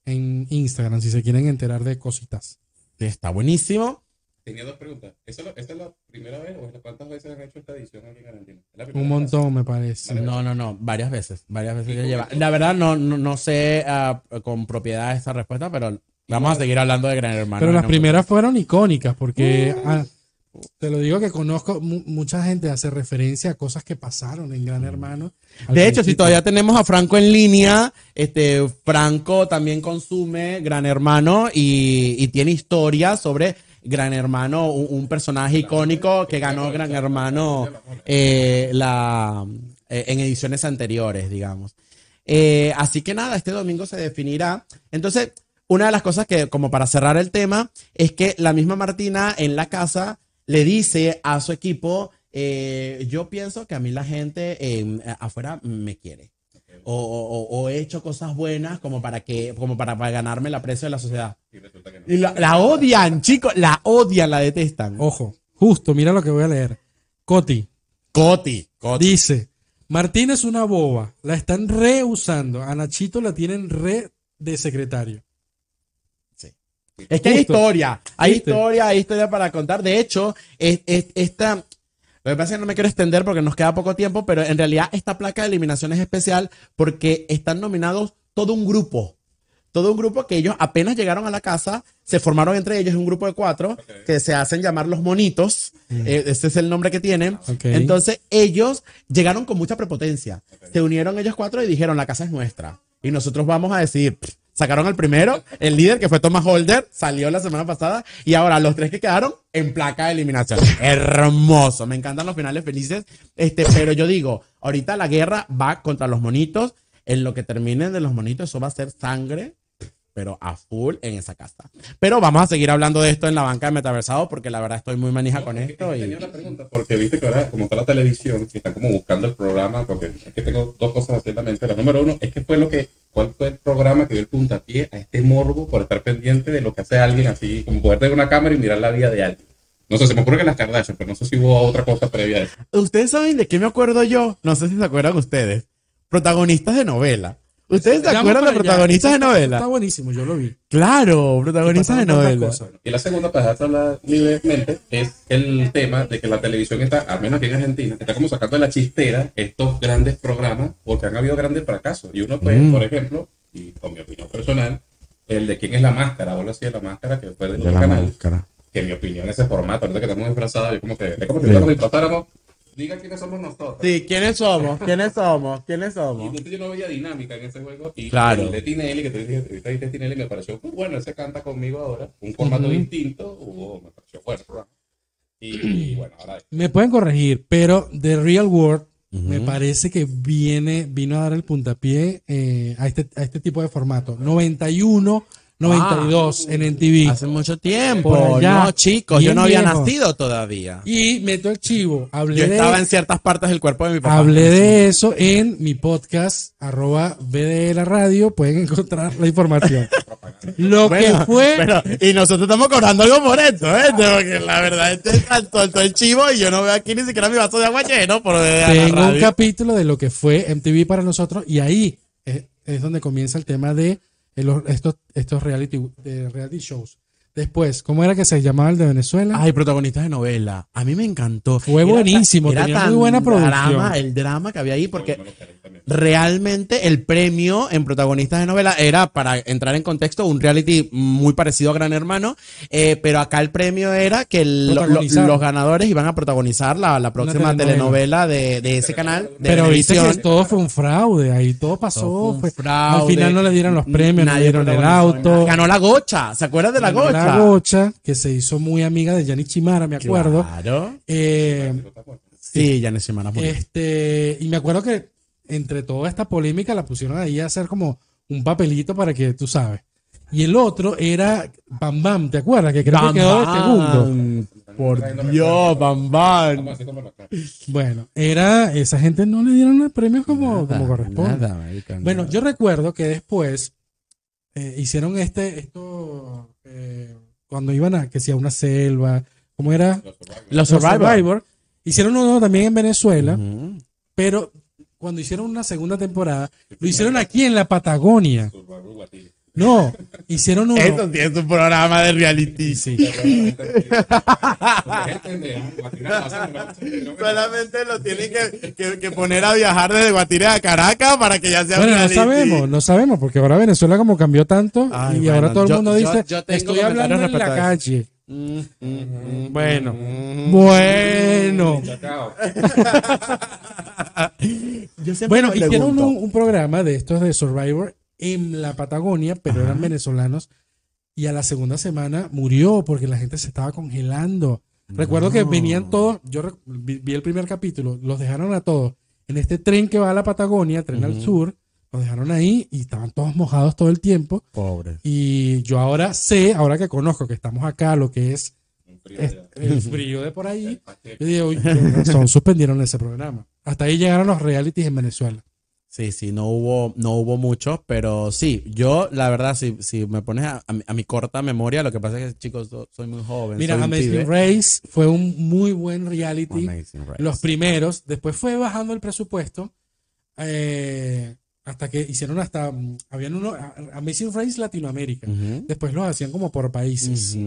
En Instagram, si se quieren enterar de cositas. Está buenísimo. Tenía dos preguntas. ¿Esa es la, esta es la primera vez o es la- cuántas veces han hecho esta edición aquí en Argentina? ¿Es la primera Un vez? montón, me parece. No, no, no, varias veces, varias veces ya lleva. La verdad no, no, no sé ah, con propiedad esta respuesta, pero vamos a seguir hablando de Gran Hermano. Pero las primeras fueron icónicas porque ah, te lo digo que conozco, mu- mucha gente hace referencia a cosas que pasaron en Gran Hermano. Al De hecho, si todavía tenemos a Franco en línea, este Franco también consume Gran Hermano y, y tiene historias sobre Gran Hermano, un, personaje icónico que ganó Gran Hermano eh, eh, en ediciones anteriores, digamos. Eh, así que nada, este domingo se definirá. Entonces, una de las cosas que, como para cerrar el tema, es que la misma Martina en la casa le dice a su equipo, yo pienso que a mí la gente afuera me quiere. O, o- o- o he hecho cosas buenas como para que, como para, para ganarme el aprecio de la sociedad. Y resulta que no. Y la, la odian, chicos, la odian, la detestan. Ojo, justo, mira lo que voy a leer. Coti Coti, Coti. dice, Martín es una boba, la están reusando, a Nachito la tienen re de secretario. Es que hay historia, hay ¿Viste? historia, hay historia para contar. De hecho, es, es- esta, lo que pasa es que no me quiero extender porque nos queda poco tiempo, pero en realidad esta placa de eliminación es especial porque están nominados todo un grupo. Todo un grupo que ellos apenas llegaron a la casa, se formaron entre ellos un grupo de cuatro que se hacen llamar los monitos. eh, ese es el nombre que tienen. Entonces ellos llegaron con mucha prepotencia. Se unieron ellos cuatro y dijeron, la casa es nuestra. Y nosotros vamos a decir, "Pff, sacaron al primero, el líder que fue Thomas Holder, salió la semana pasada. Y ahora los tres que quedaron en placa de eliminación. Hermoso. Me encantan los finales felices. Este, pero yo digo, ahorita la guerra va contra los monitos. En lo que terminen de los monitos, eso va a ser sangre pero a full en esa casa. Pero vamos a seguir hablando de esto en la banca de Metaversado porque la verdad estoy muy manija con esto. es que Y... Tenía una pregunta, porque viste que ahora, como está la televisión, que están como buscando el programa, porque es que tengo dos cosas así en la mente. La número uno es que fue lo que, ¿cuál fue el programa que dio el puntapié a este morbo por estar pendiente de lo que hace alguien así, como poder tener una cámara y mirar la vida de alguien? No sé, se me ocurre que las Kardashian, pero no sé si hubo otra cosa previa a eso. ¿Ustedes saben de qué me acuerdo yo? No sé si se acuerdan ustedes. Protagonistas de novela. ¿Ustedes se acuerdan de protagonistas de novela? Está buenísimo, yo lo vi. Claro, protagonistas de novela. Y la segunda, para hablar libremente, es el tema de que la televisión está, al menos aquí en Argentina, está como sacando de la chistera estos grandes programas, porque han habido grandes fracasos. Y uno, pues, Mm. por ejemplo, y con mi opinión personal, el de quién es la máscara, o algo así de la máscara, que fue del De otro canal. máscara. Que en mi opinión, ese formato, ahorita que estamos disfrazados, yo como que, es como si nosotros nos disfrazáramos, diga quiénes somos nosotros. Sí, ¿quiénes somos? ¿Quiénes somos? ¿Quiénes Y somos? entonces yo no veía dinámica en ese juego. Y Claro. el de Tinelli, que te dije, ahorita dijiste Tinelli, me pareció muy bueno. Ese canta conmigo ahora. Un formato distinto. Hubo, me pareció. Y, y bueno, ahora Me pueden corregir, pero The Real World me parece que viene, vino a dar el puntapié eh, a, este, a este tipo de formato. 91, 92 en NTV. Hace mucho tiempo. Allá. no, chicos, yo no había viejo. nacido todavía. Y meto el chivo. Hablé, Yo de, estaba en ciertas partes del cuerpo de mi papá. hablé de eso en mi podcast, arroba BD la radio. Pueden encontrar la información. Lo Bueno, que fue. pero- y nosotros estamos cobrando algo por esto, ¿eh? Porque la verdad, este soltó el chivo y yo no veo aquí ni siquiera mi vaso de agua lleno por Tengo un capítulo de lo que fue MTV para nosotros y ahí es, es donde comienza el tema de eh, estos, estos reality, de reality shows. Después, ¿cómo era que se llamaba el de Venezuela? Ay, protagonistas de novela. A mí me encantó. Fue Era buenísimo, tan- tenía era muy buena tan producción. Drama, el drama que había ahí, porque realmente el premio en protagonistas de novela era, para entrar en contexto, un reality muy parecido a Gran Hermano, eh, pero acá el premio era que el- lo- los ganadores iban a protagonizar la, la próxima telenovela. telenovela, de, de ese canal. De Pero viste que todo fue un fraude, ahí todo pasó. Todo fue un fraude. Al final no le dieron los premios, no le dieron el auto. Ganó la gocha. ¿Se acuerdan de la gocha? La gocha, que se hizo muy amiga de Yanni Chimara, me acuerdo. Claro. Eh, Sí, ya Semana murió. Este, y me acuerdo que entre toda esta polémica la pusieron ahí a hacer como un papelito para que tú sabes. Y el otro era Bam Bam, ¿te acuerdas? Que creo que quedó de segundo. Por Dios, Bam Bam. Bueno, era, esa gente no le dieron el premio como, como corresponde. Nada, Bueno, nada. yo recuerdo que después eh, hicieron este, esto, cuando iban a, que sea una selva, ¿cómo era? Los Los Survivor. Hicieron uno también en Venezuela, pero cuando hicieron una segunda temporada, lo hicieron aquí en la Patagonia. Survivor Guatire. No, hicieron uno. Eso sí es un programa de reality. Sí. Solamente lo tienen que, que- que poner a viajar desde Guatire a Caracas para que ya sea Bueno, no sabemos, no sabemos, porque ahora Venezuela como cambió tanto Ay, y bueno, ahora todo el mundo yo- dice, yo estoy hablando en la calle. Mm, mm, mm. Bueno, Mm. bueno. Bueno, hicieron un, un programa de estos de Survivor en la Patagonia, pero eran venezolanos. Y a la segunda semana murió porque la gente se estaba congelando. Recuerdo que venían todos, yo vi, vi el primer capítulo, los dejaron a todos en este tren que va a la Patagonia, tren al sur, los dejaron ahí y estaban todos mojados todo el tiempo. Pobre. Y yo ahora sé, ahora que conozco que estamos acá, lo que es es- el frío de por ahí, yo digo, "Uy, con razón, suspendieron ese programa. Hasta ahí llegaron los realities en Venezuela. Sí, sí, no hubo, no hubo muchos, pero sí, yo la verdad, si, si me pones a, a mi, a mi corta memoria, lo que pasa es que chicos, so- soy muy joven. Mira, Amazing. Race fue un muy buen reality. Los primeros, después fue bajando el presupuesto eh, hasta que hicieron hasta, mm, habían uno, Amazing Race Latinoamérica. Después los hacían como por países.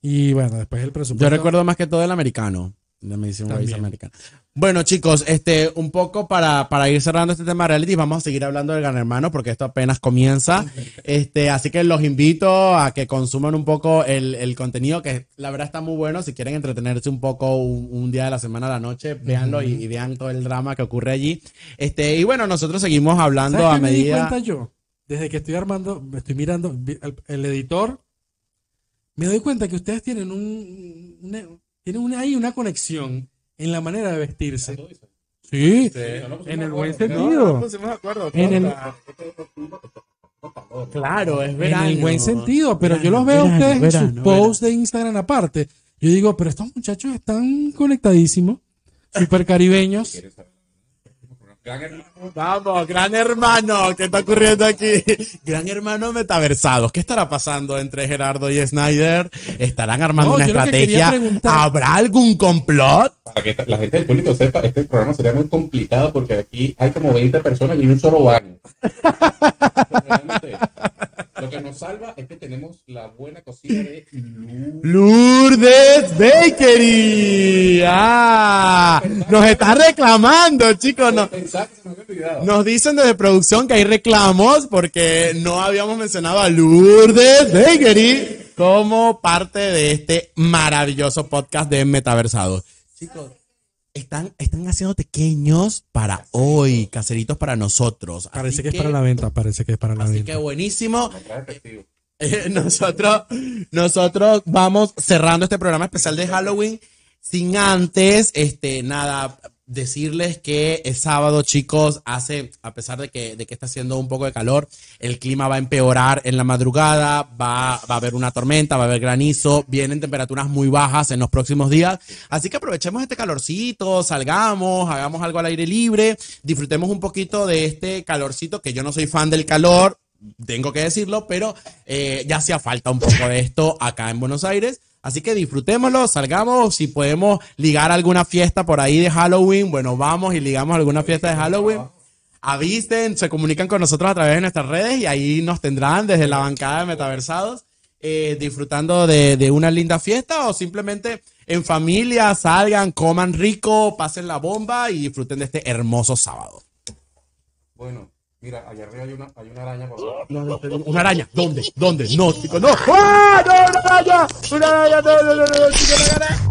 Y bueno, después el presupuesto. Yo recuerdo más que todo el americano. The Amazing Race americano. Bueno, chicos, este, un poco para, para ir cerrando este tema de reality, vamos a seguir hablando del Gran Hermano porque esto apenas comienza. Este, así que los invito a que consuman un poco el, el contenido, que la verdad está muy bueno. Si quieren entretenerse un poco un, un día de la semana a la noche, véanlo y, y vean todo el drama que ocurre allí. Este, y bueno, nosotros seguimos hablando ¿Sabes a qué me di medida. cuenta yo? Desde que estoy armando, me estoy mirando el, el editor, me doy cuenta que ustedes tienen un, una- tienen una, ahí una conexión en la manera de vestirse. Sí, en el buen sentido. En el, Claro, es en verano. el buen sentido, pero yo los veo a verano, ustedes en sus posts de Instagram aparte. Yo digo, pero estos muchachos están conectadísimos, super caribeños. Gran hermano. Vamos, gran hermano, ¿qué está ocurriendo aquí? Gran hermano metaversados. ¿Qué estará pasando entre Gerardo y Snyder? ¿Estarán armando No, una estrategia? ¿Habrá algún complot? Para que la gente del público sepa, este programa sería muy complicado porque aquí hay como 20 personas y un solo baño. Lo que nos salva es que tenemos la buena cocina de. Lourdes Bakery. Ah, nos está reclamando, chicos. No. Nos dicen desde producción que hay reclamos porque no habíamos mencionado a Lourdes Bakery como parte de este maravilloso podcast de Metaversados. Chicos, están, están haciendo pequeños para hoy, caseritos para nosotros. Parece Así que es para la venta, parece que es para la Así venta. que buenísimo. Eh, nosotros, nosotros vamos cerrando este programa especial de Halloween sin antes, este, nada, decirles que es sábado, chicos, hace, a pesar de que, de que está haciendo un poco de calor, el clima va a empeorar en la madrugada, va, va a haber una tormenta, va a haber granizo, vienen temperaturas muy bajas en los próximos días, así que aprovechemos este calorcito, salgamos, hagamos algo al aire libre, disfrutemos un poquito de este calorcito, que yo no soy fan del calor, tengo que decirlo, pero eh, ya hacía falta un poco de esto acá en Buenos Aires. Así que disfrutémoslo, salgamos, si podemos ligar alguna fiesta por ahí de Halloween, bueno, vamos y ligamos alguna fiesta de Halloween. Avisen, se comunican con nosotros a través de nuestras redes y ahí nos tendrán desde la bancada de Metaversados eh, disfrutando de, de una linda fiesta o simplemente en familia, salgan, coman rico, pasen la bomba y disfruten de este hermoso sábado. Bueno, mira, allá arriba hay una, hay una araña. Por favor. Una araña. ¿Dónde? ¿Dónde? No, chicos, no. ¡Ah! ¡No, una araña! ¡Una araña! ¡No, no, no, no, chicos, una araña!